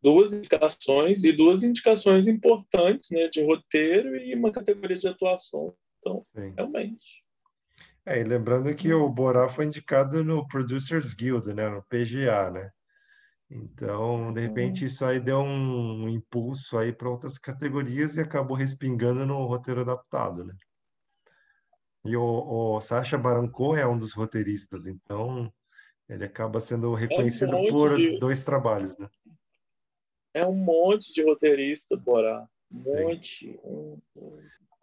duas indicações e duas indicações importantes né, de roteiro e uma categoria de atuação. Então, Sim. realmente. É, e lembrando que o Borá foi indicado no Producers Guild, né, no PGA, né? Então, de repente, uhum. isso aí deu um, impulso aí para outras categorias e acabou respingando no roteiro adaptado, né? E o, o Sacha Baron Cohen é um dos roteiristas, então ele acaba sendo reconhecido é um por de... dois trabalhos, né? É um monte de roteirista, Borá. Um monte.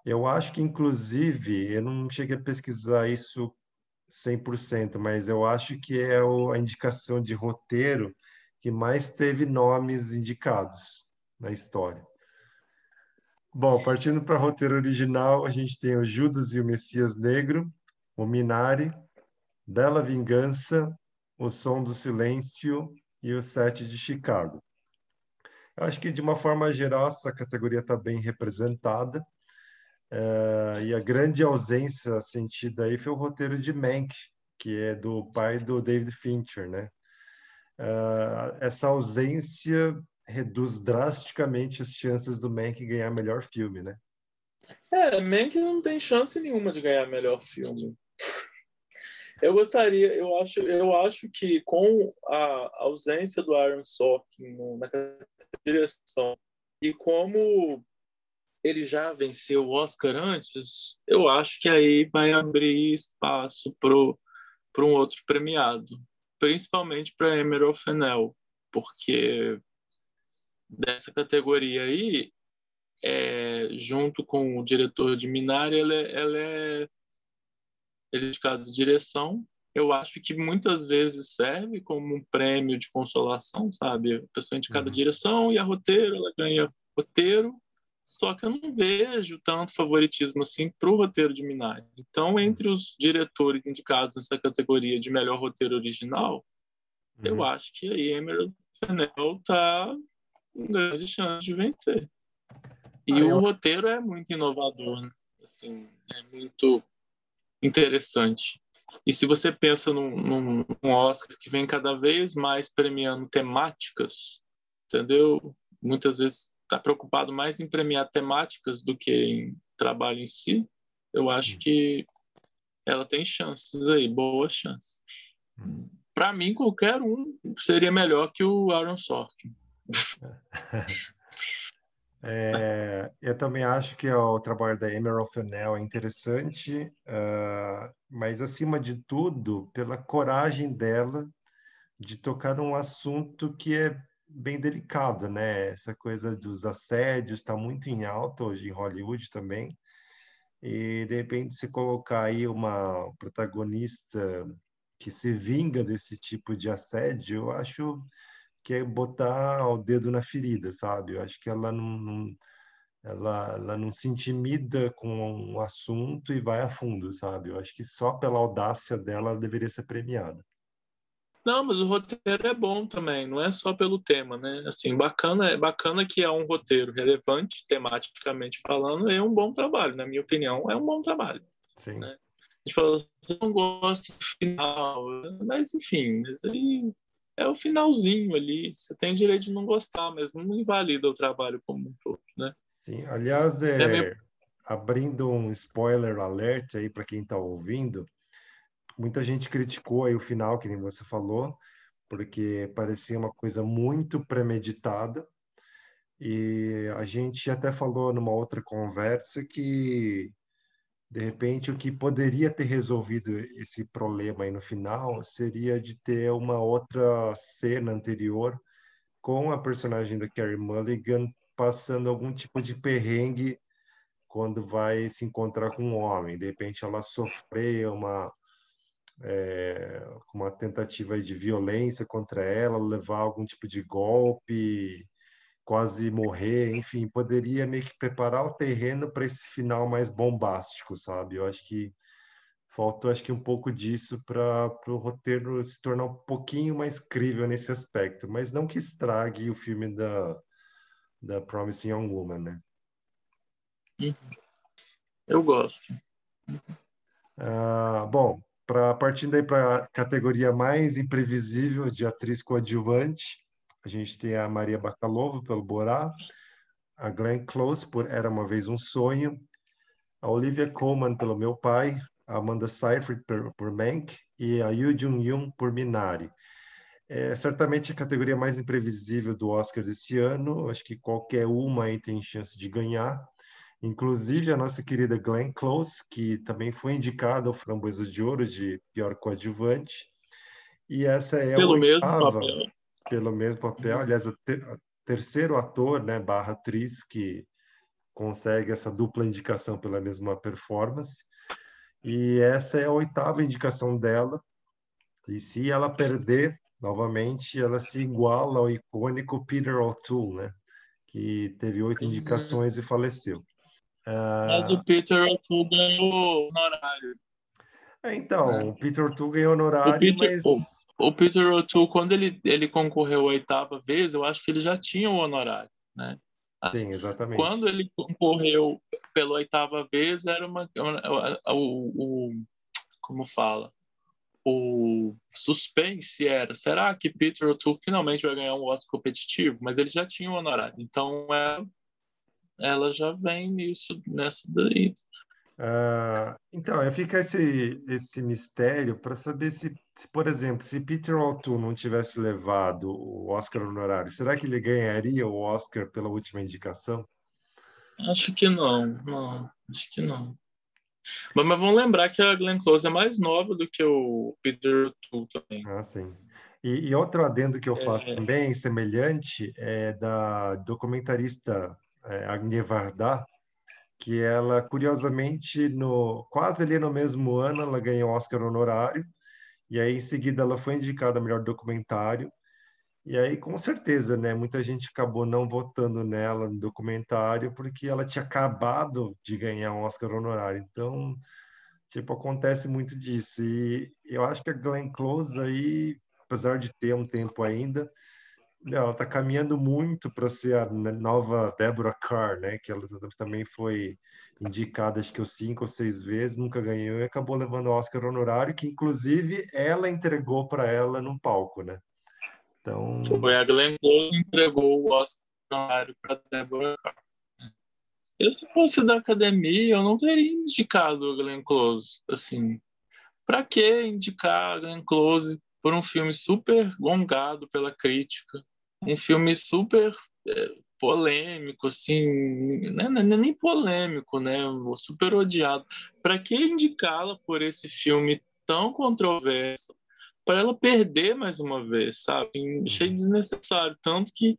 Eu acho que, inclusive, eu não cheguei a pesquisar isso 100%, mas eu acho que é a indicação de roteiro que mais teve nomes indicados na história. Bom, partindo para roteiro original, a gente tem o Judas e o Messias Negro, o Minari, Bela Vingança, O Som do Silêncio e o Sete de Chicago. Eu acho que, de uma forma geral, essa categoria está bem representada. Uh, e a grande ausência sentida aí foi o roteiro de Mank, que é do pai do David Fincher, né? Uh, essa ausência reduz drasticamente as chances do Mank ganhar melhor filme, né? É, Mank não tem chance nenhuma de ganhar melhor filme. Eu gostaria, eu acho, eu acho que com a ausência do Aaron Sorkin na direção e como ele já venceu o Oscar antes, eu acho que aí vai abrir espaço para um outro premiado principalmente para Emerald Fennell, porque dessa categoria aí, é, junto com o diretor de Minari, ela, é, ela é, ele é indicado de direção. Eu acho que muitas vezes serve como um prêmio de consolação, sabe? A pessoa é indicada uhum. direção e a roteiro, ela ganha roteiro, só que eu não vejo tanto favoritismo assim para o roteiro de Minari. Então, entre os diretores indicados nessa categoria de melhor roteiro original, uhum. eu acho que aí Emerald Fennell está com grande chance de vencer. E ah, o eu... roteiro é muito inovador, né? assim, é muito interessante. E se você pensa num, num, num Oscar que vem cada vez mais premiando temáticas, entendeu? Muitas vezes está preocupado mais em premiar temáticas do que em trabalho em si, eu acho que ela tem chances aí, boas chances. Para mim, qualquer um seria melhor que o Aaron Sorkin. É, eu também acho que o trabalho da Emerald Fennell é interessante, uh, mas acima de tudo, pela coragem dela de tocar num assunto que é bem delicado, né? Essa coisa dos assédios está muito em alta hoje em Hollywood também. E de repente se colocar aí uma protagonista que se vinga desse tipo de assédio, eu acho que é botar o dedo na ferida, sabe? Eu acho que ela não, não ela, ela não se intimida com um assunto e vai a fundo, sabe? Eu acho que só pela audácia dela ela deveria ser premiada. Não, mas o roteiro é bom também, não é só pelo tema, né? Assim, bacana, é bacana que é um roteiro relevante, tematicamente falando, é um bom trabalho, na minha opinião, é um bom trabalho. Sim. Né? A gente falou, eu não gosto do final, mas enfim, mas aí é o finalzinho ali. Você tem direito de não gostar, mas não invalida o trabalho como um todo, né? Sim, aliás, é, é abrindo um spoiler alert aí para quem está ouvindo, muita gente criticou aí o final, que nem você falou, porque parecia uma coisa muito premeditada. E a gente até falou numa outra conversa que de repente, o que poderia ter resolvido esse problema aí no final seria de ter uma outra cena anterior com a personagem da Carrie Mulligan passando algum tipo de perrengue quando vai se encontrar com um homem. De repente, ela sofreu uma é, uma tentativa de violência contra ela, levar algum tipo de golpe, quase morrer, enfim, poderia meio que preparar o terreno para esse final mais bombástico, sabe? Eu acho que faltou, acho que um pouco disso para o roteiro se tornar um pouquinho mais crível nesse aspecto, mas não que estrague o filme da da Promising Young Woman, né? Uhum. Eu gosto. Ah, bom, para partindo aí para a categoria mais imprevisível de atriz coadjuvante, a gente tem a Maria Bakalova pelo Borá, a Glenn Close por Era Uma Vez Um Sonho, a Olivia Colman pelo Meu Pai, a Amanda Seyfried por, por Mank e a Yoo Jung-yoon por Minari. É certamente a categoria mais imprevisível do Oscar desse ano. Acho que qualquer uma aí tem chance de ganhar. Inclusive a nossa querida Glenn Close, que também foi indicada ao Framboesa de Ouro de pior coadjuvante. E essa é Pelo a oitava, mesmo papel pelo mesmo papel. Aliás, o, ter, terceiro ator, né, barra atriz, que consegue essa dupla indicação pela mesma performance. E essa é a oitava indicação dela. E se ela perder, novamente, ela se iguala ao icônico Peter O'Toole, né? Que teve oito uhum. indicações e faleceu. Mas o Peter O'Toole ganhou honorário. É, então, é. o Peter O'Toole ganhou honorário, Peter, mas o Peter O'Toole, quando ele, ele concorreu a oitava vez, eu acho que ele já tinha o honorário, né? Assim, Sim, exatamente. Quando ele concorreu pela oitava vez, era uma, o, o, o como fala, o suspense era, será que Peter O'Toole finalmente vai ganhar um Oscar competitivo? Mas ele já tinha o honorário, então é, ela já vem nisso nessa daí. Uh, então, fica esse, esse mistério para saber se, se, por exemplo, se Peter O'Toole não tivesse levado o Oscar honorário, será que ele ganharia o Oscar pela última indicação? Acho que não, não, acho que não. Mas, mas vamos lembrar que a Glenn Close é mais nova do que o Peter O'Toole também. Ah, sim. E, e outro adendo que eu faço é... também, semelhante, é da documentarista é, Agne Varda, que ela, curiosamente, no quase ali no mesmo ano, ela ganhou o Oscar honorário, e aí em seguida ela foi indicada a melhor documentário, e aí com certeza, né, muita gente acabou não votando nela no documentário porque ela tinha acabado de ganhar um Oscar honorário, então, tipo, acontece muito disso, e eu acho que a Glenn Close aí, apesar de ter um tempo ainda, ela está caminhando muito para ser a nova Deborah Carr, né? Que ela também foi indicada, acho que cinco ou seis vezes, nunca ganhou e acabou levando o Oscar honorário, que inclusive ela entregou para ela num palco, né? Então. Foi a Glenn Close entregou o Oscar honorário para Deborah Carr. Eu, se fosse da academia, eu não teria indicado a Glenn Close. Assim, para que indicar a Glenn Close por um filme super gongado pela crítica? Um filme super é, polêmico, assim, né? é nem polêmico, né? Super odiado. Para que indicá-la por esse filme tão controverso? Para ela perder mais uma vez, sabe? Achei uhum. desnecessário, tanto que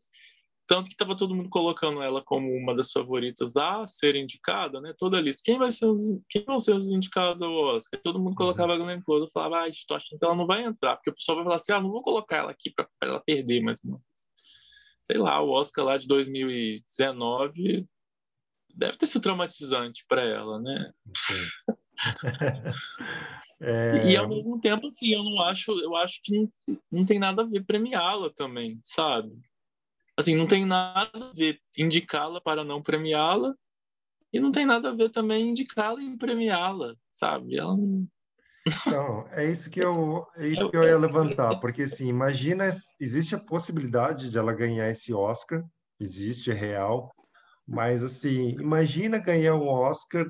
tanto que estava todo mundo colocando ela como uma das favoritas a ser indicada, né? Toda a lista. Quem vai ser os, quem vão ser os indicados ao Oscar? Todo mundo colocava a Glenn Close. Eu falava, ah, estou achando que ela não vai entrar, porque o pessoal vai falar assim, ah, não vou colocar ela aqui para ela perder mais uma sei lá, o Oscar lá de 2019 deve ter sido traumatizante para ela, né? é... E ao mesmo tempo, assim, eu não acho, eu acho que não, não tem nada a ver premiá-la também, sabe? Assim, não tem nada a ver indicá-la para não premiá-la e não tem nada a ver também indicá-la e premiá-la, sabe? Ela não... Então, é isso que eu, é isso que eu ia levantar, porque assim, imagina, existe a possibilidade de ela ganhar esse Oscar, existe, é real, mas assim, imagina ganhar um Oscar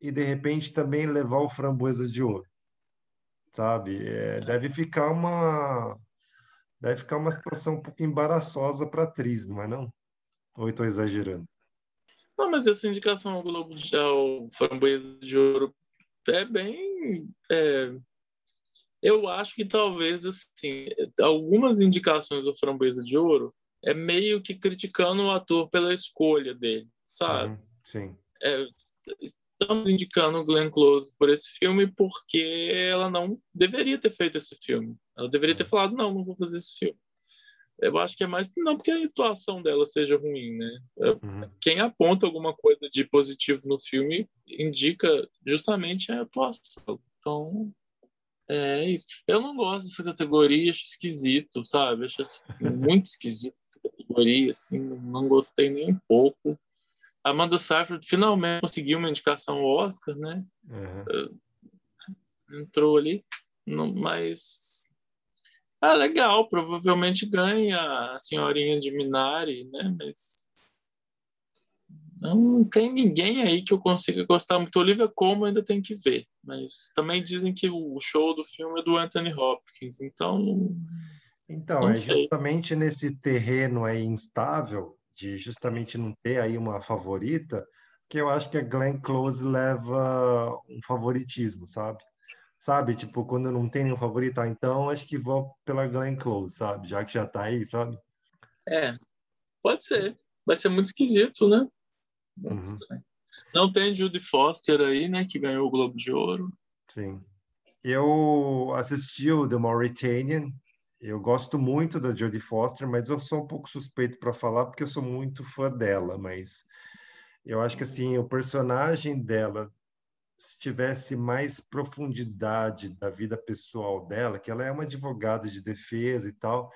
e de repente também levar o Framboesa de Ouro, sabe? É, deve ficar uma deve ficar uma situação um pouco embaraçosa para a atriz, não é não? Ou estou exagerando? Não, mas essa indicação ao Globo de ao Framboesa de Ouro é bem. É, eu acho que talvez assim, algumas indicações do Framboesa de Ouro é meio que criticando o ator pela escolha dele, sabe? Uhum, sim. É, estamos indicando Glenn Close por esse filme porque ela não deveria ter feito esse filme. Ela deveria ter uhum. falado, não, não vou fazer esse filme. Eu acho que é mais não porque a atuação dela seja ruim, né? Uhum. Quem aponta alguma coisa de positivo no filme indica justamente a atuação. Então, é isso. Eu não gosto dessa categoria, acho esquisito, sabe? Acho assim, muito esquisito essa categoria, assim, não gostei nem um pouco. Amanda Seyfried finalmente conseguiu uma indicação ao Oscar, né? Uhum. Entrou ali, mas ah, legal, provavelmente ganha a senhorinha de Minari, né? Mas não tem ninguém aí que eu consiga gostar muito. Olivia Colman ainda tem que ver, mas também dizem que o show do filme é do Anthony Hopkins, então. Então, não é sei. justamente nesse terreno aí instável, de justamente não ter aí uma favorita, que eu acho que a Glenn Close leva um favoritismo, sabe? Sabe? Tipo, quando não tem nenhum favorito, ah, então acho que vou pela Glenn Close, sabe? Já que já tá aí, sabe? É, pode ser. Vai ser muito esquisito, né? Uhum. Não tem Judy Foster aí, né? Que ganhou o Globo de Ouro. Sim. Eu assisti o The Mauritanian. Eu gosto muito da Jodie Foster, mas eu sou um pouco suspeito para falar porque eu sou muito fã dela. Mas eu acho que assim o personagem dela se tivesse mais profundidade da vida pessoal dela, que ela é uma advogada de defesa e tal,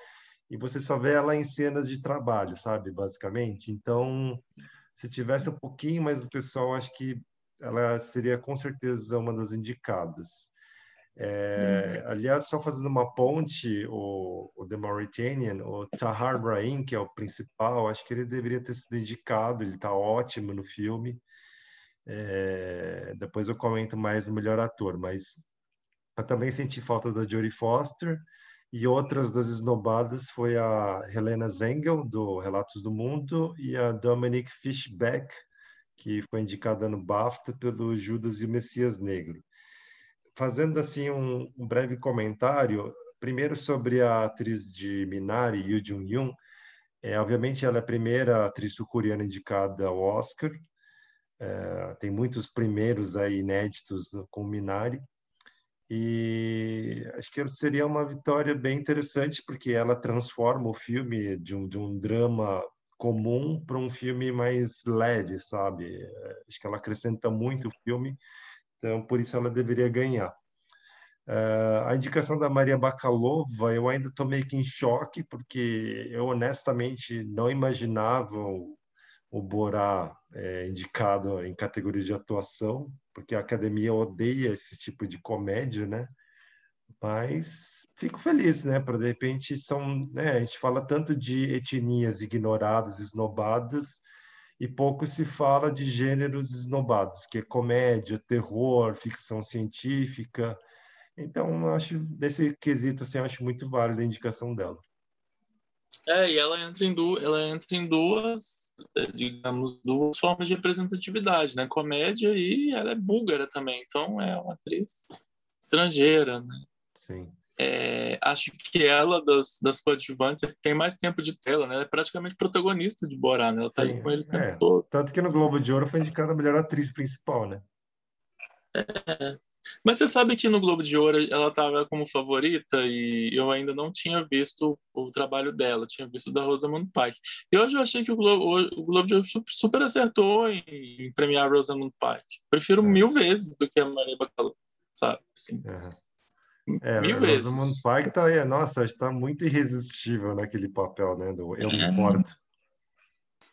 e você só vê ela em cenas de trabalho, sabe, basicamente. Então, se tivesse um pouquinho mais do pessoal, acho que ela seria com certeza uma das indicadas. É, uhum. Aliás, só fazendo uma ponte, o, o The Mauritanian, o Tahar Brahim, que é o principal, acho que ele deveria ter sido indicado, ele está ótimo no filme. É, depois eu comento mais o melhor ator, mas eu também senti falta da Jodie Foster e outras das esnobadas foi a Helena Zengel, do Relatos do Mundo, e a Dominic Fishback, que foi indicada no BAFTA pelo Judas e o Messias Negro. Fazendo assim um, um breve comentário, primeiro sobre a atriz de Minari, Yoo Jung-yoon, é, obviamente ela é a primeira atriz sul-coreana indicada ao Oscar, é, tem muitos primeiros aí inéditos com Minari. E acho que seria uma vitória bem interessante, porque ela transforma o filme de um, de um drama comum para um filme mais leve, sabe? Acho que ela acrescenta muito o filme, então por isso ela deveria ganhar. Uh, a indicação da Maria Bakalova, eu ainda estou meio que em choque, porque eu honestamente não imaginava Borá é indicado em categorias de atuação, porque a academia odeia esse tipo de comédia, né? Mas fico feliz, né? Para de repente são, né? A gente fala tanto de etnias ignoradas, esnobadas, e pouco se fala de gêneros esnobados, que é comédia, terror, ficção científica. Então, acho desse quesito assim, acho muito válida a indicação dela. É, e ela entra em, du ela entra em duas, digamos, duas formas de representatividade, né? Comédia e ela é búlgara também, então é uma atriz estrangeira, né? Sim. É, acho que ela, das, das coadjuvantes, tem mais tempo de tela, né? Ela é praticamente protagonista de Borá, né? Ela tá Sim, com ele o tempo é. todo. Tanto que no Globo de Ouro foi indicada a melhor atriz principal, né? É. Mas você sabe que no Globo de Ouro ela estava como favorita e eu ainda não tinha visto o trabalho dela, tinha visto da Rosamund Pike. E hoje eu achei que o Globo, o Globo de Ouro super acertou em premiar Rosamund Pike. Prefiro é. mil vezes do que a Maria Bacalhau, sabe? Assim. É. mil vezes. Rosamund Pike tá aí, nossa, está muito irresistível naquele papel, né? Do Eu Me Importo.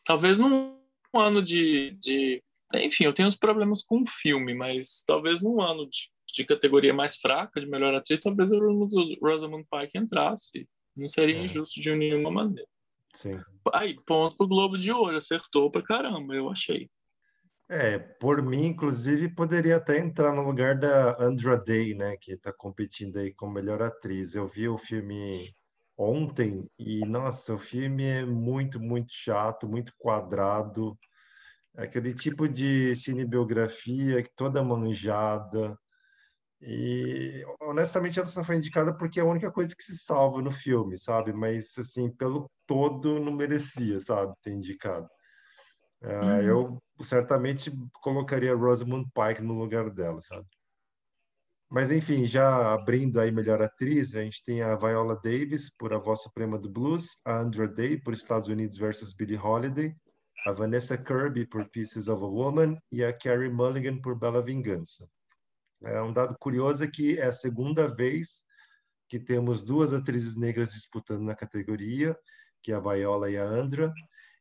Talvez num ano de, de enfim, eu tenho uns problemas com o filme, mas talvez num ano de, de categoria mais fraca, de melhor atriz, talvez a Rosamund Pike entrasse. Não seria é. injusto de nenhuma maneira. Sim. Aí, ponto pro Globo de Ouro, acertou pra caramba, eu achei. É, por mim, inclusive, poderia até entrar no lugar da Andra Day, né, que está competindo aí como melhor atriz. Eu vi o filme ontem e, nossa, o filme é muito, muito chato, muito quadrado. Aquele tipo de cinebiografia toda manjada. E, honestamente, ela só foi indicada porque é a única coisa que se salva no filme, sabe? Mas, assim, pelo todo, não merecia, sabe, ter indicado. Uh, Eu certamente colocaria Rosamund Pike no lugar dela, sabe? Mas, enfim, já abrindo aí melhor atriz, a gente tem a Viola Davis por A Voz Suprema do Blues, a Andra Day por Estados Unidos versus Billie Holiday, a Vanessa Kirby por Pieces of a Woman e a Carrie Mulligan por Bela Vingança. É um dado curioso é que é a segunda vez que temos duas atrizes negras disputando na categoria, que é a Viola e a Andra,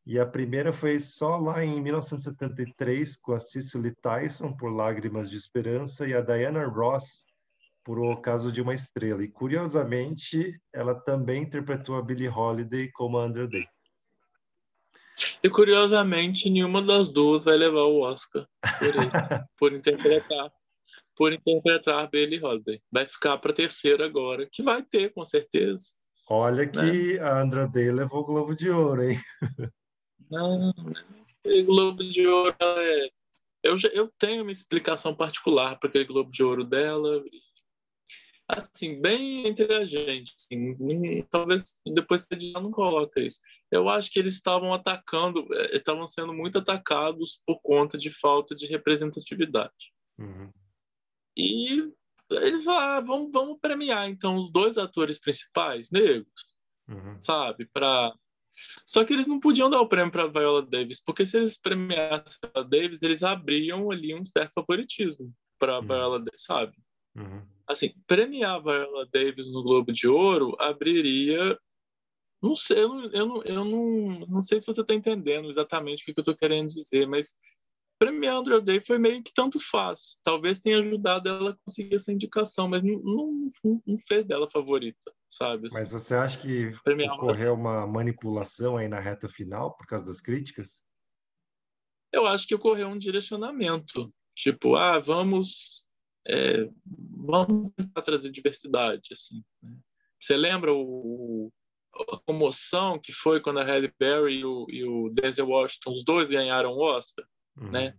e a primeira foi só lá em 1973 com a Cicely Tyson por Lágrimas de Esperança e a Diana Ross por O Caso de uma Estrela. E curiosamente, ela também interpretou a Billie Holiday como a Andra Day. E curiosamente, nenhuma das duas vai levar o Oscar por isso, por interpretar, por interpretar Billie Holiday. Vai ficar para terceira agora, que vai ter com certeza. Olha que né? a Andra Day levou o Globo de Ouro, hein? Não, aquele Globo de Ouro é. Eu, já, eu tenho uma explicação particular para aquele Globo de Ouro dela. Assim, bem entre a gente. Assim, talvez depois você já não coloca isso. Eu acho que eles estavam atacando, é, estavam sendo muito atacados por conta de falta de representatividade. Uhum. E eles ah, vamos, vamos premiar então os dois atores principais negros, uhum. sabe? Para só que eles não podiam dar o prêmio para Viola Davis, porque se eles premiassem a Davis, eles abriam ali um certo favoritismo para uhum. Viola Davis, sabe? Uhum. Assim, premiar a Viola Davis no Globo de Ouro abriria. Não sei, eu não, eu não, eu não, não sei se você está entendendo exatamente o que, que eu estou querendo dizer, mas premiar Andrew Day foi meio que tanto faz. Talvez tenha ajudado ela a conseguir essa indicação, mas não, não, não fez dela favorita, sabe? Mas você acha que premiar ocorreu uma manipulação aí na reta final por causa das críticas? Eu acho que ocorreu um direcionamento. Tipo, ah, vamos, é, vamos tentar trazer diversidade, assim. Né? Você lembra o, a comoção que foi quando a Halle Berry e o, e o Denzel Washington, os dois ganharam o Oscar? uhum. né?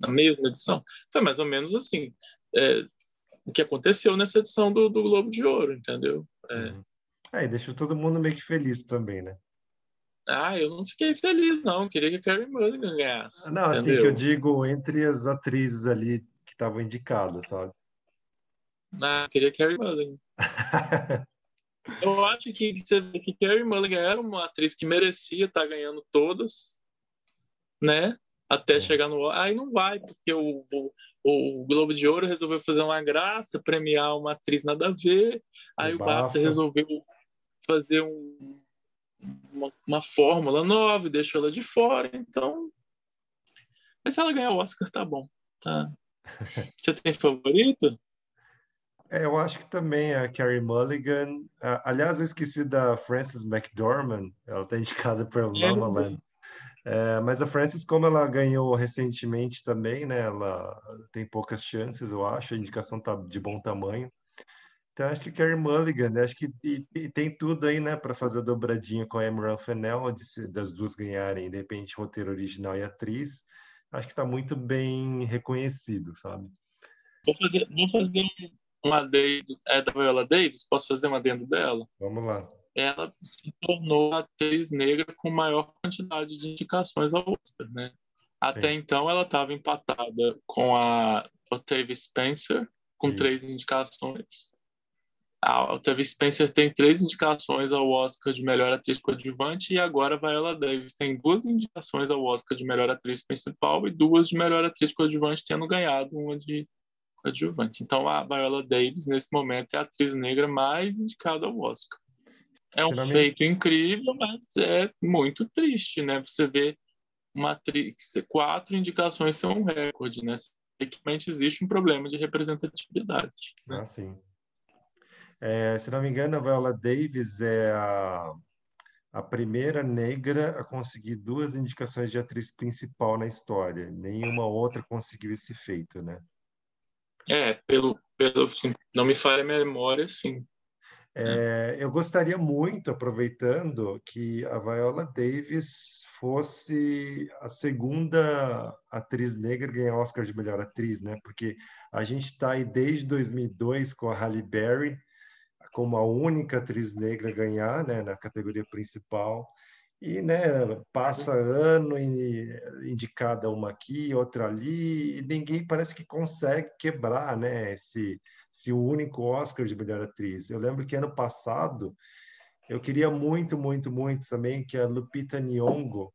Na mesma edição. Foi mais ou menos assim. É, o que aconteceu nessa edição do, do Globo de Ouro, entendeu? É. Uhum. É, deixou todo mundo meio que feliz também, né? Ah, eu não fiquei feliz, não. Queria que a Carrie Mulligan ganhasse. Não, entendeu? assim que eu digo entre as atrizes ali estavam indicadas, sabe? Ah, queria Carrie Mulligan. eu acho que, que, que Carrie Mulligan era uma atriz que merecia estar ganhando todas, né? até é. chegar no. Aí não vai, porque o, o, o, Globo de Ouro resolveu fazer uma graça, premiar uma atriz nada a ver. Aí o, o BAFTA resolveu fazer um, uma, uma fórmula nova e deixou ela de fora. Então. Mas se ela ganhar o Oscar, tá bom. Tá. Você tem favorito? É, eu acho que também a Carrie Mulligan. Aliás, eu esqueci da Frances McDormand. Ela está indicada para o é, La Land. É, mas a Frances, como ela ganhou recentemente também, né? Ela tem poucas chances, eu acho. A indicação tá de bom tamanho. Então, acho que Carrie Mulligan, né? acho que e, e tem tudo aí, né, para fazer a dobradinha com a Emerald Fennell, de, das duas ganharem, de repente, roteiro original e atriz. Acho que está muito bem reconhecido, sabe? Vou fazer, vou fazer uma adendo, é da Viola Davis? Posso fazer uma adendo dela? Vamos lá ela se tornou a atriz negra com maior quantidade de indicações ao Oscar, né? Até Sim. então ela estava empatada com a Octavia Spencer, com Isso. três indicações. A Octavia Spencer tem três indicações ao Oscar de melhor atriz coadjuvante e agora a Viola Davis tem duas indicações ao Oscar de melhor atriz principal e duas de melhor atriz coadjuvante, tendo ganhado uma de coadjuvante. Então a Viola Davis, nesse momento, é a atriz negra mais indicada ao Oscar. É um feito incrível, mas é muito triste, né? Você vê uma atriz, quatro indicações são um recorde, né? realmente existe um problema de representatividade. Né? Ah, sim. É, se não me engano, a Viola Davis é a, a primeira negra a conseguir duas indicações de atriz principal na história. Nenhuma outra conseguiu esse feito, né? É, pelo, pelo não me falha a memória, sim. É, eu gostaria muito, aproveitando, que a Viola Davis fosse a segunda atriz negra a ganhar Oscar de melhor atriz, né? Porque a gente está aí desde 2002 com a Halle Berry como a única atriz negra a ganhar, né, na categoria principal. E, né, passa ano indicada uma aqui, outra ali, e ninguém parece que consegue quebrar, né, esse, esse único Oscar de melhor atriz. Eu lembro que ano passado eu queria muito, muito, muito também que a Lupita Nyong'o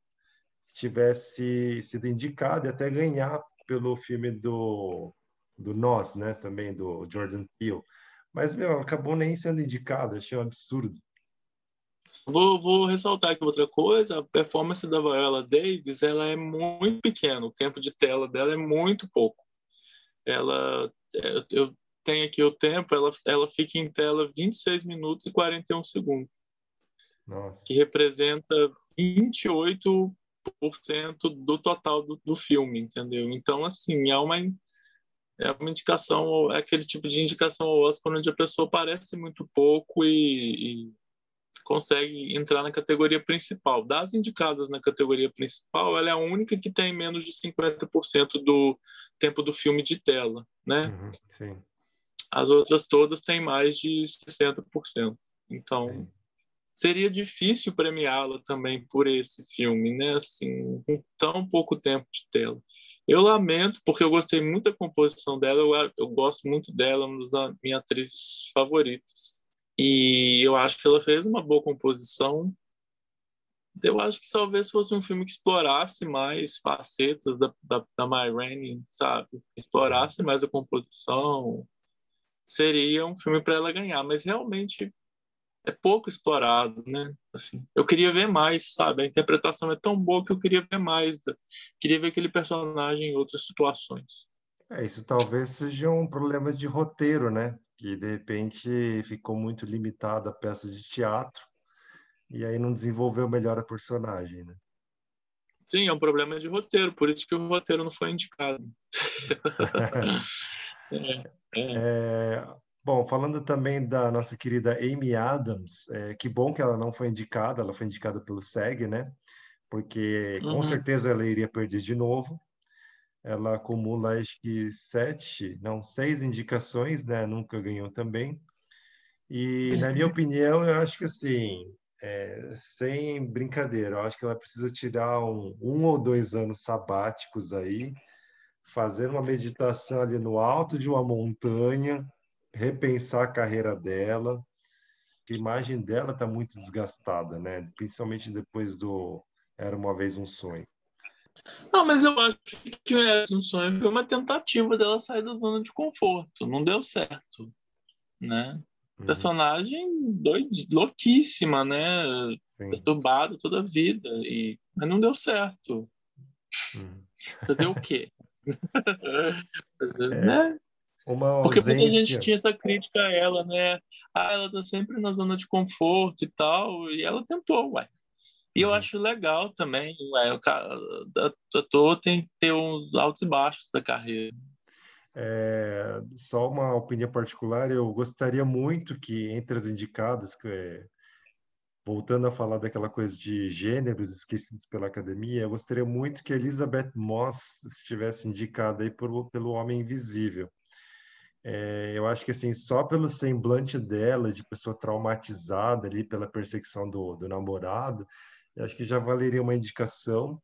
tivesse sido indicada e até ganhar pelo filme do do Nós, né, também do Jordan Peele. Mas meu, acabou nem sendo indicada, achei um absurdo. Vou, vou ressaltar aqui outra coisa, a performance da Viola Davis, ela é muito pequena, o tempo de tela dela é muito pouco. Ela, é, eu tenho aqui o tempo, ela, ela fica em tela 26 minutos e 41 segundos. Nossa. Que representa 28% do total do, do filme, entendeu? Então, assim, é uma, é uma indicação, é aquele tipo de indicação ao Oscar onde a pessoa aparece muito pouco e, e consegue entrar na categoria principal. Das indicadas na categoria principal, ela é a única que tem menos de 50% do tempo do filme de tela, né? Uhum, sim. As outras todas têm mais de 60%. Então, sim. seria difícil premiá-la também por esse filme, né? Assim, com tão pouco tempo de tela. Eu lamento, porque eu gostei muito da composição dela, eu, eu gosto muito dela, uma das minhas atrizes favoritas. E eu acho que ela fez uma boa composição. Eu acho que talvez fosse um filme que explorasse mais facetas da, da, da Rainey, sabe? Explorasse mais a composição. Seria um filme para ela ganhar, mas realmente é pouco explorado, né? Assim, eu queria ver mais, sabe? A interpretação é tão boa que eu queria ver mais. Queria ver aquele personagem em outras situações. É, isso talvez seja um problema de roteiro, né? que de repente ficou muito limitado a peças de teatro e aí não desenvolveu melhor a personagem, né? Sim, é um problema de roteiro, por isso que o roteiro não foi indicado. é, é. É, bom, falando também da nossa querida Amy Adams, é, que bom que ela não foi indicada, ela foi indicada pelo SEG, né? Porque com uhum. certeza ela iria perder de novo ela acumula acho que sete, não, seis indicações, né? Nunca ganhou também. E na minha opinião, eu acho que assim, é, sem brincadeira, eu acho que ela precisa tirar um, um ou dois anos sabáticos aí, fazer uma meditação ali no alto de uma montanha, repensar a carreira dela. A imagem dela está muito desgastada, né? Principalmente depois do Era uma vez um sonho. Não, mas eu acho que um sonho foi uma tentativa dela sair da zona de conforto. Não deu certo, né? Uhum. Personagem doid, louquíssima, né? Sim. Perturbado toda a vida. E... Mas não deu certo. Uhum. Fazer o quê? Fazer, é. né? Uma Porque muita gente tinha essa crítica a ela, né? Ah, ela tá sempre na zona de conforto e tal. E ela tentou, ué. E eu uhum. acho legal também, é, o ator tem que ter uns altos e baixos da carreira. É, só uma opinião particular, eu gostaria muito que entre as indicadas, é, voltando a falar daquela coisa de gêneros esquecidos pela academia, eu gostaria muito que Elizabeth Moss estivesse indicada aí por, pelo Homem Invisível. É, eu acho que assim, só pelo semblante dela, de pessoa traumatizada ali pela perseguição do, do namorado, acho que já valeria uma indicação.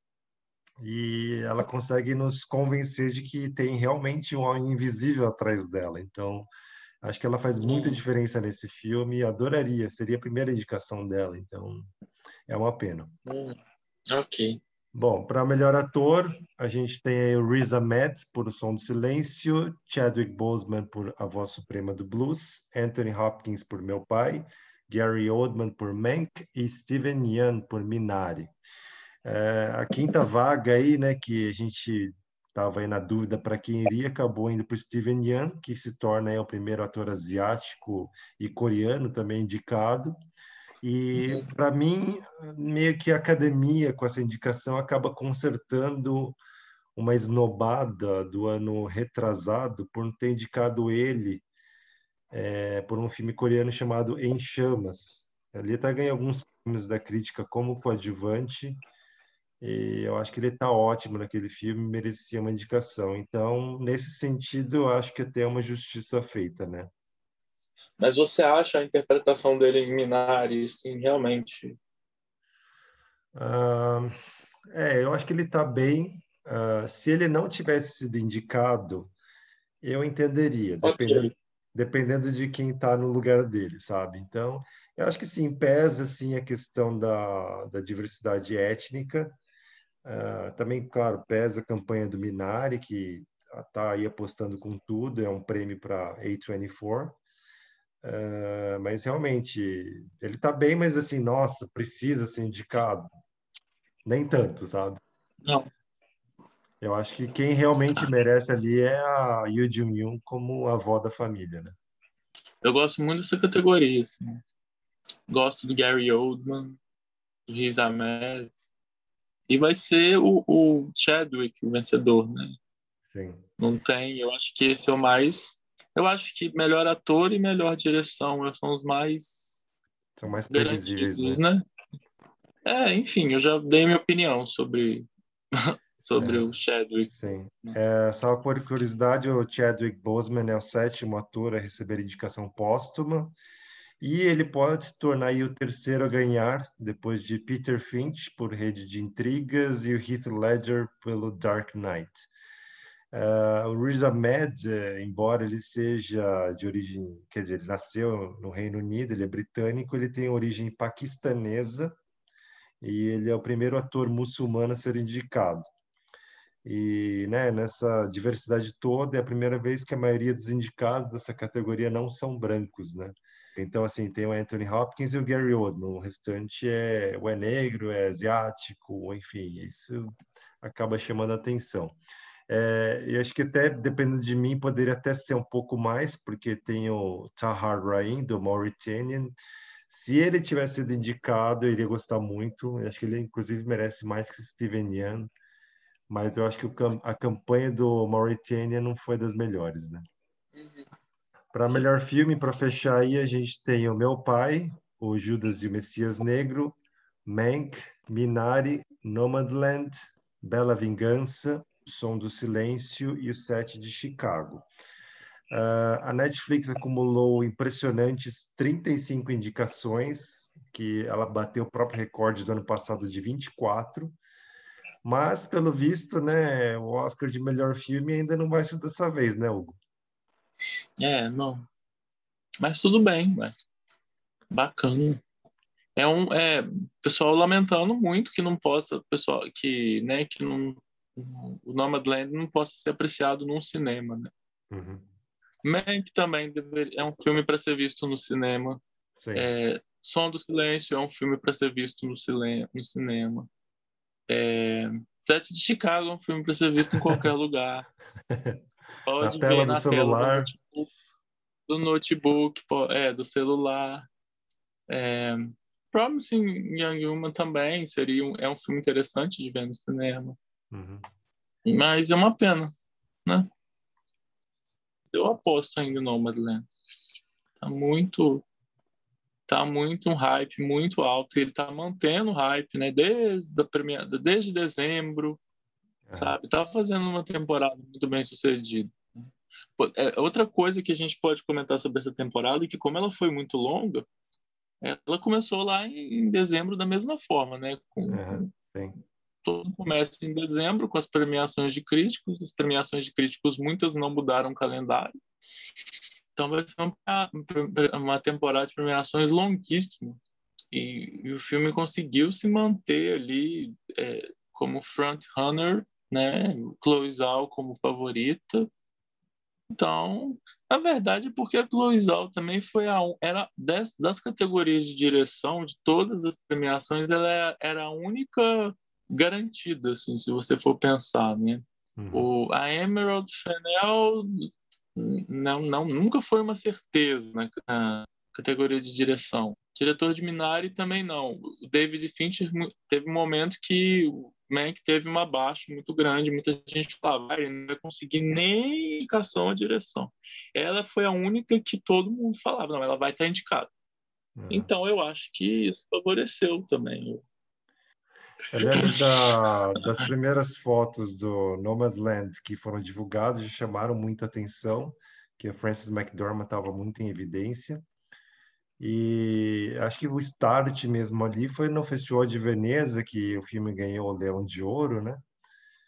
E ela consegue nos convencer de que tem realmente um homem invisível atrás dela. Então, acho que ela faz muita diferença nesse filme. Adoraria, seria a primeira indicação dela. Então, é uma pena. Ok. Bom, para melhor ator, a gente tem o Riz Ahmed por O Som do Silêncio, Chadwick Boseman por A Voz Suprema do Blues, Anthony Hopkins por Meu Pai, Gary Oldman por Mank e Steven Yeun por Minari. É, a quinta vaga aí, né, que a gente estava aí na dúvida para quem iria, acabou indo para Steven Yeun, que se torna aí, o primeiro ator asiático e coreano também indicado. E uhum. para mim, meio que a academia com essa indicação acaba consertando uma esnobada do ano retrasado por não ter indicado ele é, por um filme coreano chamado Em Chamas. Ele até ganha alguns prêmios da crítica como coadjuvante e eu acho que ele está ótimo naquele filme, merecia uma indicação. Então, nesse sentido, eu acho que até uma justiça feita, né? Mas você acha a interpretação dele em Minari, sim, realmente? Uh, é, eu acho que ele está bem. Uh, se ele não tivesse sido indicado, eu entenderia, dependendo, okay. dependendo de quem está no lugar dele, sabe? Então, eu acho que sim, pesa assim, a questão da, da diversidade étnica. Uh, também, claro, pesa a campanha do Minari, que está aí apostando com tudo, é um prêmio para A24. Uh, mas realmente, ele está bem, mas assim, nossa, precisa ser indicado. Nem tanto, sabe? Não. Eu acho que quem realmente merece ali é a Yoo Jung-yoon como avó da família, né? Eu gosto muito dessa categoria, assim. Gosto do Gary Oldman, do Riz Ahmed. E vai ser o, o Chadwick o vencedor, né? Sim. Não tem, eu acho que esse é o mais eu acho que melhor ator e melhor direção são os mais. São mais previsíveis, né? né? É, enfim, eu já dei minha opinião sobre, sobre é, o Chadwick. Sim. É, só por curiosidade, o Chadwick Boseman é o sétimo ator a receber indicação póstuma. E ele pode se tornar o terceiro a ganhar, depois de Peter Finch por Rede de Intrigas e o Heath Ledger pelo Dark Knight. Uh, o Riz Ahmed, eh, embora ele seja de origem, quer dizer, ele nasceu no Reino Unido, ele é britânico, ele tem origem paquistanesa e ele é o primeiro ator muçulmano a ser indicado. E né, nessa diversidade toda, é a primeira vez que a maioria dos indicados dessa categoria não são brancos, né? Então, assim, tem o Anthony Hopkins e o Gary Oldman. O restante é, ou é negro, é asiático, enfim, isso acaba chamando a atenção. É, e acho que até, dependendo de mim, poderia até ser um pouco mais, porque tem o Tahar Rain, do Mauritanian. Se ele tivesse sido indicado, eu iria gostar muito. Eu acho que ele, inclusive, merece mais que Steven Yeun. Mas eu acho que o, a campanha do Mauritanian não foi das melhores, né? Uhum. Para melhor filme, para fechar aí, a gente tem O Meu Pai, O Judas e o Messias Negro, Mank, Minari, Nomadland, Bela Vingança, Som do Silêncio e o Sete de Chicago. Uh, a Netflix acumulou impressionantes 35 indicações, que ela bateu o próprio recorde do ano passado de 24. Mas, pelo visto, né, o Oscar de melhor filme ainda não vai ser dessa vez, né, Hugo? É, não. Mas tudo bem, bacana. É um, é, pessoal lamentando muito que não possa, pessoal que, né, que não o Nomadland não possa ser apreciado num cinema, né? Uhum. Mank também deveria, é um filme para ser visto no cinema. É, Som do Silêncio é um filme para ser visto no, no cinema. É, Sete de Chicago é um filme para ser visto em qualquer lugar. Pode na tela do celular. Tela do notebook, do notebook é, do celular. É, Promising Young Woman também seria um, é um filme interessante de ver no cinema. Uhum. Mas é uma pena, né? Eu aposto ainda no Nomadland. Tá muito tá muito um hype muito alto. Ele tá mantendo o hype, né? Desde a premiada, desde dezembro, é. sabe? Tá fazendo uma temporada muito bem sucedida. É, outra coisa que a gente pode comentar sobre essa temporada é que como ela foi muito longa, ela começou lá em dezembro da mesma forma, né? Com, uhum, todo começa em dezembro com as premiações de críticos. As premiações de críticos, muitas não mudaram o calendário. Então vai ser uma, uma temporada de premiações longuíssima. E, e, o filme conseguiu se manter ali é, como front-runner, né? Chloe Zhao como favorita. Então, na verdade, porque a Chloe Zhao também foi a era das, das categorias de direção de todas as premiações, ela é, era a única garantida, assim, se você for pensar, né? Uhum. O, a Emerald Fennell não, não, nunca foi uma certeza na, na categoria de direção. Diretor de Minari também não. O David Fincher teve um momento que o Mank teve uma baixa muito grande. Muita gente falava, ah, ele não vai conseguir nem indicação à direção. Ela foi a única que todo mundo falava, não, ela vai estar indicada. Uhum. Então eu acho que isso favoreceu também eu lembro da, das primeiras fotos do Nomadland que foram divulgadas e chamaram muita atenção, que a Frances McDormand estava muito em evidência. E acho que o start mesmo ali foi no Festival de Veneza que o filme ganhou o Leão de Ouro, né?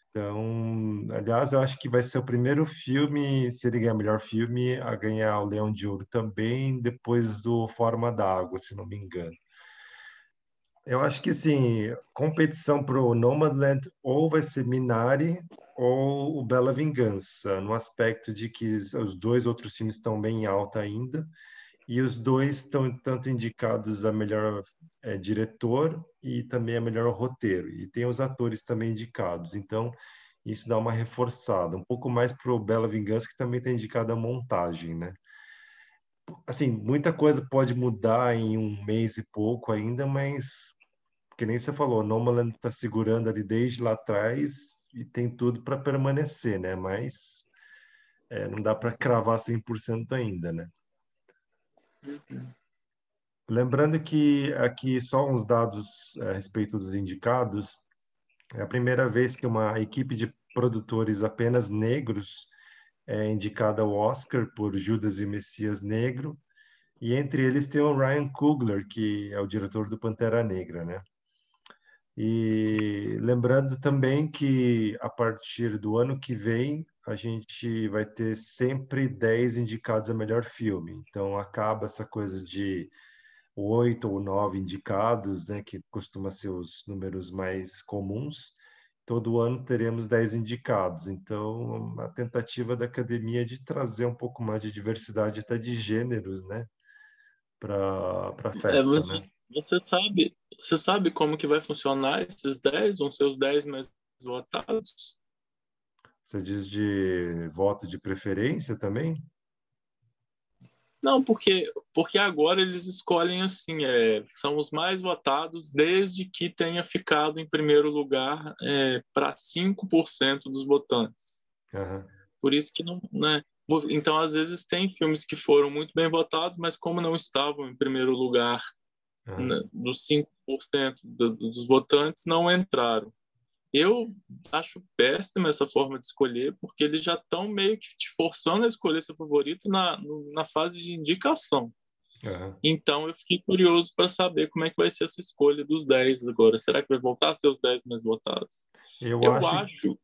Então, aliás, eu acho que vai ser o primeiro filme, se ele ganhar melhor filme, a ganhar o Leão de Ouro também, depois do Forma d'Água, se não me engano. Eu acho que sim, competição para o Nomadland ou vai ser Minari ou o Bela Vingança, no aspecto de que os dois outros filmes estão bem alta ainda e os dois estão tanto indicados a melhor é, diretor e também a melhor roteiro e tem os atores também indicados. Então isso dá uma reforçada, um pouco mais para o Bela Vingança que também está indicado a montagem, né? Assim, muita coisa pode mudar em um mês e pouco ainda, mas que nem você falou, Nomaland está segurando ali desde lá atrás e tem tudo para permanecer, né? Mas é, não dá para cravar 100% ainda, né? Lembrando que aqui só uns dados é, a respeito dos indicados. É a primeira vez que uma equipe de produtores apenas negros é indicada ao Oscar por Judas e Messias Negro. E entre eles tem o Ryan Coogler, que é o diretor do Pantera Negra, né? E lembrando também que a partir do ano que vem a gente vai ter sempre 10 indicados a melhor filme. Então acaba essa coisa de oito ou nove indicados, né, que costuma ser os números mais comuns. Todo ano teremos 10 indicados. Então, a tentativa da academia é de trazer um pouco mais de diversidade até de gêneros, né, para a é, festa, é, você, né? Você sabe, você sabe como que vai funcionar esses 10? Vão ser os 10 mais votados? Você diz de voto de preferência também? Não, porque, porque agora eles escolhem assim, é, são os mais votados desde que tenha ficado em primeiro lugar é, para 5% dos votantes. Uhum. Por isso que não. Né? Então, às vezes, tem filmes que foram muito bem votados, mas como não estavam em primeiro lugar uhum. dos 5% do, dos votantes não entraram. Eu acho péssima essa forma de escolher, porque eles já estão meio que te forçando a escolher seu favorito na, na fase de indicação. Uhum. Então eu fiquei curioso para saber como é que vai ser essa escolha dos 10 agora. Será que vai voltar a ser os 10 mais votados? Eu, eu acho... acho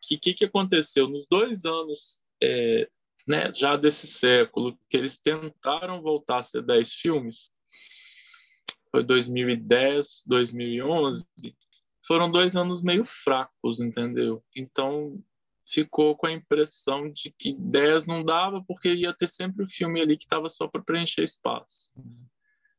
que o que, que aconteceu? Nos dois anos é, né, já desse século, que eles tentaram voltar a ser 10 filmes, foi 2010, 2011, foram dois anos meio fracos, entendeu? Então ficou com a impressão de que 10 não dava porque ia ter sempre o filme ali que estava só para preencher espaço.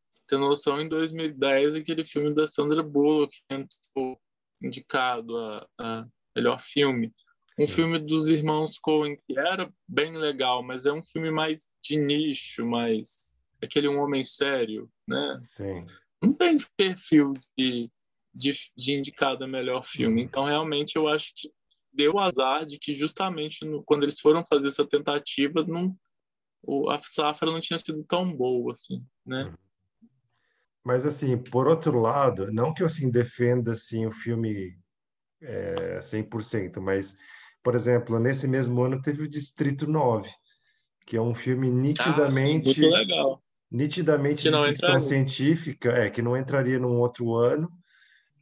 Você tem noção, em 2010, aquele filme da Sandra Bullock entrou indicado a, a melhor filme. Um filme dos irmãos Coen que era bem legal, mas é um filme mais de nicho, mais aquele um homem sério, né? Sim não tem perfil de, de, de indicado a melhor filme. Uhum. Então, realmente, eu acho que deu azar de que justamente no, quando eles foram fazer essa tentativa, não, o, a safra não tinha sido tão boa, assim, né? Uhum. Mas, assim, por outro lado, não que eu, assim, defenda, assim, o filme é, 100%, mas, por exemplo, nesse mesmo ano teve o Distrito 9, que é um filme nitidamente... Ah, sim, muito legal nitidamente de ficção científica, é, que não entraria num outro ano.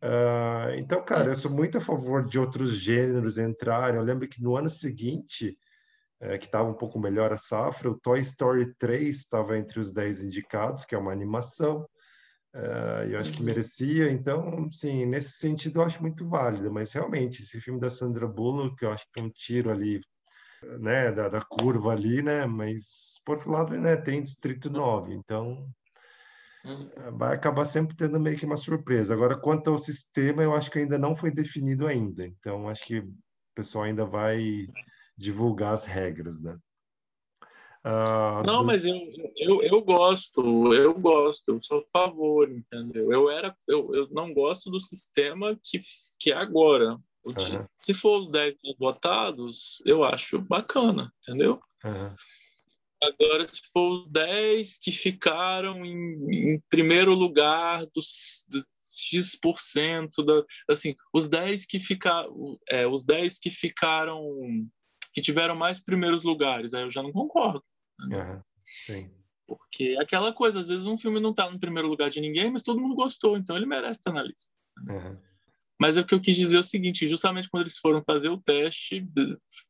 Uh, então, cara, eu sou muito a favor de outros gêneros entrarem. Eu lembro que no ano seguinte, é, que estava um pouco melhor a safra, o Toy Story 3 estava entre os 10 indicados, que é uma animação. Uh, eu acho que uhum. merecia, então, sim, nesse sentido eu acho muito válido, mas realmente, esse filme da Sandra Bullock, eu acho que é um tiro ali né, da, da, curva ali, né? Mas, por outro lado, né, tem Distrito 9, então uhum. vai acabar sempre tendo meio que uma surpresa. Agora, quanto ao sistema, eu acho que ainda não foi definido ainda. Então, acho que pessoal ainda vai divulgar as regras, né? Uh, não, do... mas eu, eu, eu gosto, eu gosto, eu sou a favor, entendeu? Eu era, eu, eu não gosto do sistema que, que é agora. Uhum. Se for os 10 votados, eu acho bacana, entendeu? Uhum. Agora, se for os 10 que ficaram em, em primeiro lugar dos, dos X% da, assim, os 10 que ficaram, é, os 10 que ficaram que tiveram mais primeiros lugares, aí eu já não concordo. Uhum. Sim. Porque aquela coisa, às vezes um filme não está no primeiro lugar de ninguém, mas todo mundo gostou, então ele merece estar na lista. Uhum. Mas o que eu quis dizer é o seguinte: justamente quando eles foram fazer o teste,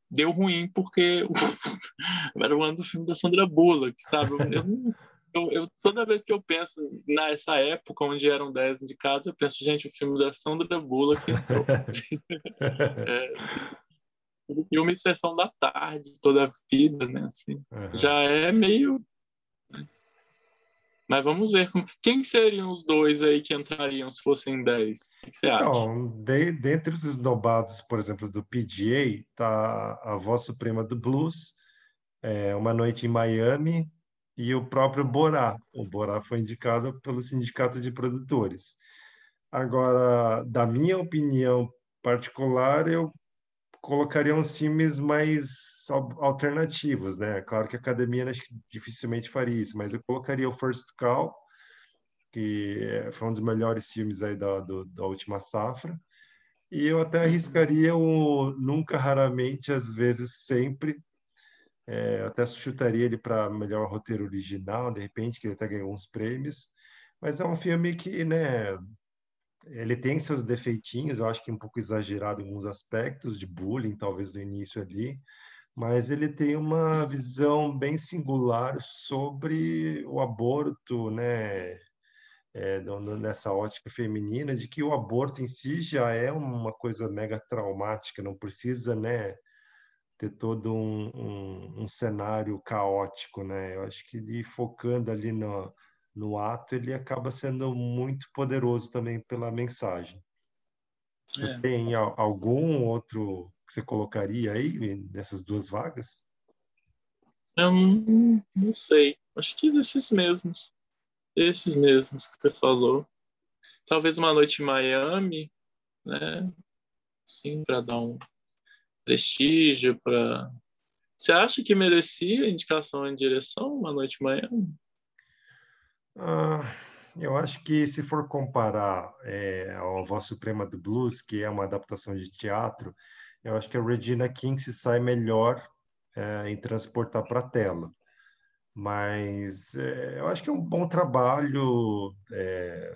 deu ruim, porque era o ano do filme da Sandra Bullock, sabe? Eu, eu, eu, toda vez que eu penso nessa época onde eram 10 indicados, eu penso, gente, o filme da Sandra Bullock entrou. é, filme Sessão da Tarde, toda a vida, né? Assim, uhum. Já é meio mas vamos ver como... quem seriam os dois aí que entrariam se fossem 10. O que você acha? Então, de, dentre os esnobados, por exemplo, do PGA, tá a voz suprema do blues, é, Uma Noite em Miami e o próprio Borá. O Borá foi indicado pelo Sindicato de Produtores. Agora, da minha opinião particular, eu colocaria uns filmes mais alternativos, né? Claro que a academia acho que dificilmente faria isso, mas eu colocaria o First Call, que foi um dos melhores filmes aí da, do, da última safra, e eu até arriscaria o Nunca, Raramente, Às vezes, Sempre, é, até chutaria ele para melhor roteiro original, de repente, que ele até ganhou uns prêmios, mas é um filme que, né, ele tem seus defeitinhos, eu acho que um pouco exagerado em alguns aspectos de bullying, talvez no início ali, mas ele tem uma visão bem singular sobre o aborto, né? É, nessa ótica feminina, de que o aborto em si já é uma coisa mega traumática, não precisa, né? ter todo um, um, um cenário caótico, né? Eu acho que ele focando ali no, no ato, ele acaba sendo muito poderoso também pela mensagem. Você é. tem algum outro que você colocaria aí nessas duas vagas? Eu não, não sei. Acho que desses mesmos. Esses mesmos que você falou. Talvez uma noite em Miami, né? Sim, para dar um prestígio para. Você acha que merecia indicação em direção uma noite em Miami? Ah, eu acho que se for comparar é, ao Voz Suprema do Blues, que é uma adaptação de teatro, eu acho que a Regina King se sai melhor é, em transportar para a tela. Mas é, eu acho que é um bom trabalho, é,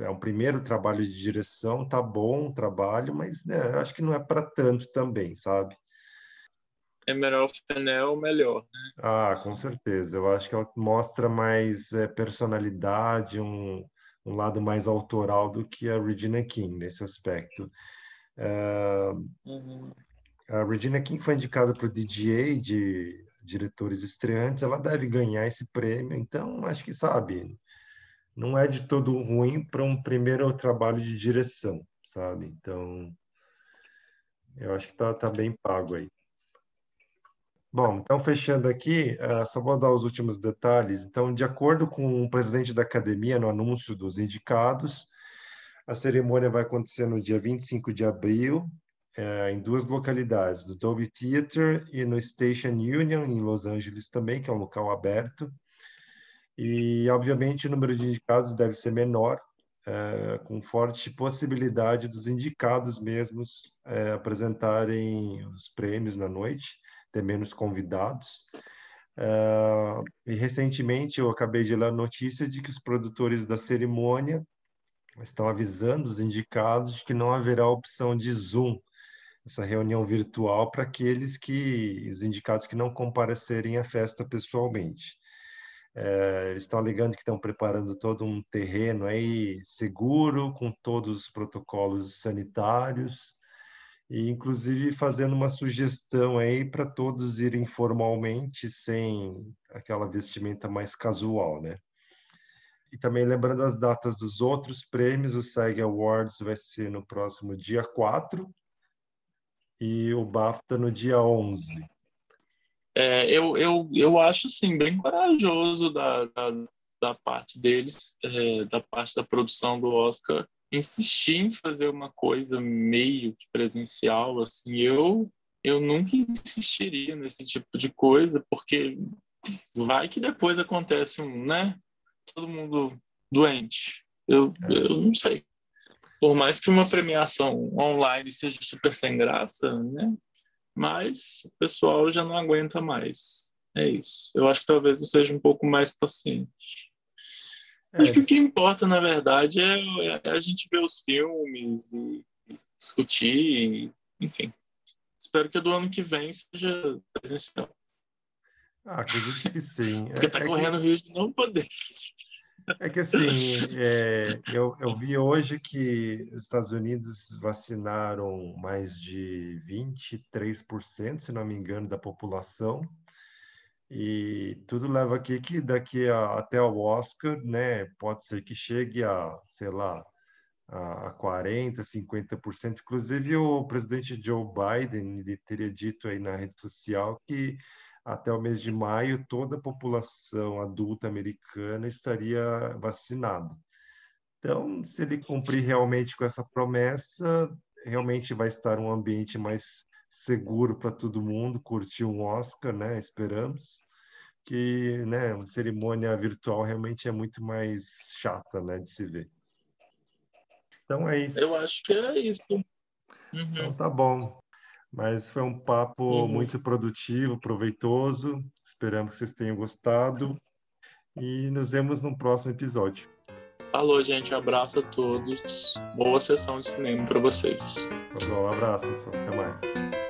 é um primeiro trabalho de direção, tá bom o trabalho, mas né, eu acho que não é para tanto também, sabe? Emerald Fennel melhor, né? Ah, com certeza. Eu acho que ela mostra mais é, personalidade, um, um lado mais autoral do que a Regina King nesse aspecto. Uh, uhum. A Regina King foi indicada para o DGA de diretores estreantes, ela deve ganhar esse prêmio, então acho que sabe, não é de todo ruim para um primeiro trabalho de direção, sabe? Então, eu acho que tá, tá bem pago aí. Bom, então fechando aqui, uh, só vou dar os últimos detalhes. Então, de acordo com o presidente da academia, no anúncio dos indicados, a cerimônia vai acontecer no dia 25 de abril, uh, em duas localidades, no Dolby Theater e no Station Union, em Los Angeles também, que é um local aberto. E, obviamente, o número de indicados deve ser menor, uh, com forte possibilidade dos indicados mesmos apresentarem os prêmios na noite ter menos convidados. Uh, e recentemente eu acabei de ler a notícia de que os produtores da cerimônia estão avisando os indicados de que não haverá opção de Zoom, essa reunião virtual para aqueles que, os indicados que não comparecerem à festa pessoalmente. Uh, eles estão alegando que estão preparando todo um terreno aí seguro, com todos os protocolos sanitários, e inclusive fazendo uma sugestão aí para todos irem formalmente, sem aquela vestimenta mais casual, né? E também lembrando as datas dos outros prêmios, o SEG Awards vai ser no próximo dia 4, e o BAFTA no dia 11. É, eu, eu, eu acho, sim, bem corajoso da, da, da parte deles, é, da parte da produção do Oscar, insistir em fazer uma coisa meio que presencial, assim, eu, eu nunca insistiria nesse tipo de coisa, porque vai que depois acontece um, né, todo mundo doente, eu, é. eu não sei. Por mais que uma premiação online seja super sem graça, né, mas o pessoal já não aguenta mais. É isso. Eu acho que talvez eu seja um pouco mais paciente. É, acho que o que importa, na verdade, é, é, a gente ver os filmes e discutir, enfim. Espero que do ano que vem seja presencial. Ah, acredito que sim. Porque está é, é correndo que... risco de não poder. É que assim, é, eu, eu vi hoje que os Estados Unidos vacinaram mais de 23%, se não me engano, da população. E tudo leva aqui que daqui a, até o Oscar, né, pode ser que chegue a, sei lá, a, a 40%, 50%. Inclusive, o presidente Joe Biden ele teria dito aí na rede social que até o mês de maio, toda a população adulta americana estaria vacinada. Então, se ele cumprir realmente com essa promessa, realmente vai estar um ambiente mais seguro para todo mundo curtir um Oscar, né? Esperamos que, né, uma cerimônia virtual realmente é muito mais chata, né, de se ver. Então é isso. Eu acho que é isso. Uhum. Então tá bom. Mas foi um papo uhum. muito produtivo, proveitoso. Esperamos que vocês tenham gostado. E nos vemos no próximo episódio. Falou, gente. Abraço a todos. Boa sessão de cinema para vocês. Tá bom, um abraço, pessoal. Até mais.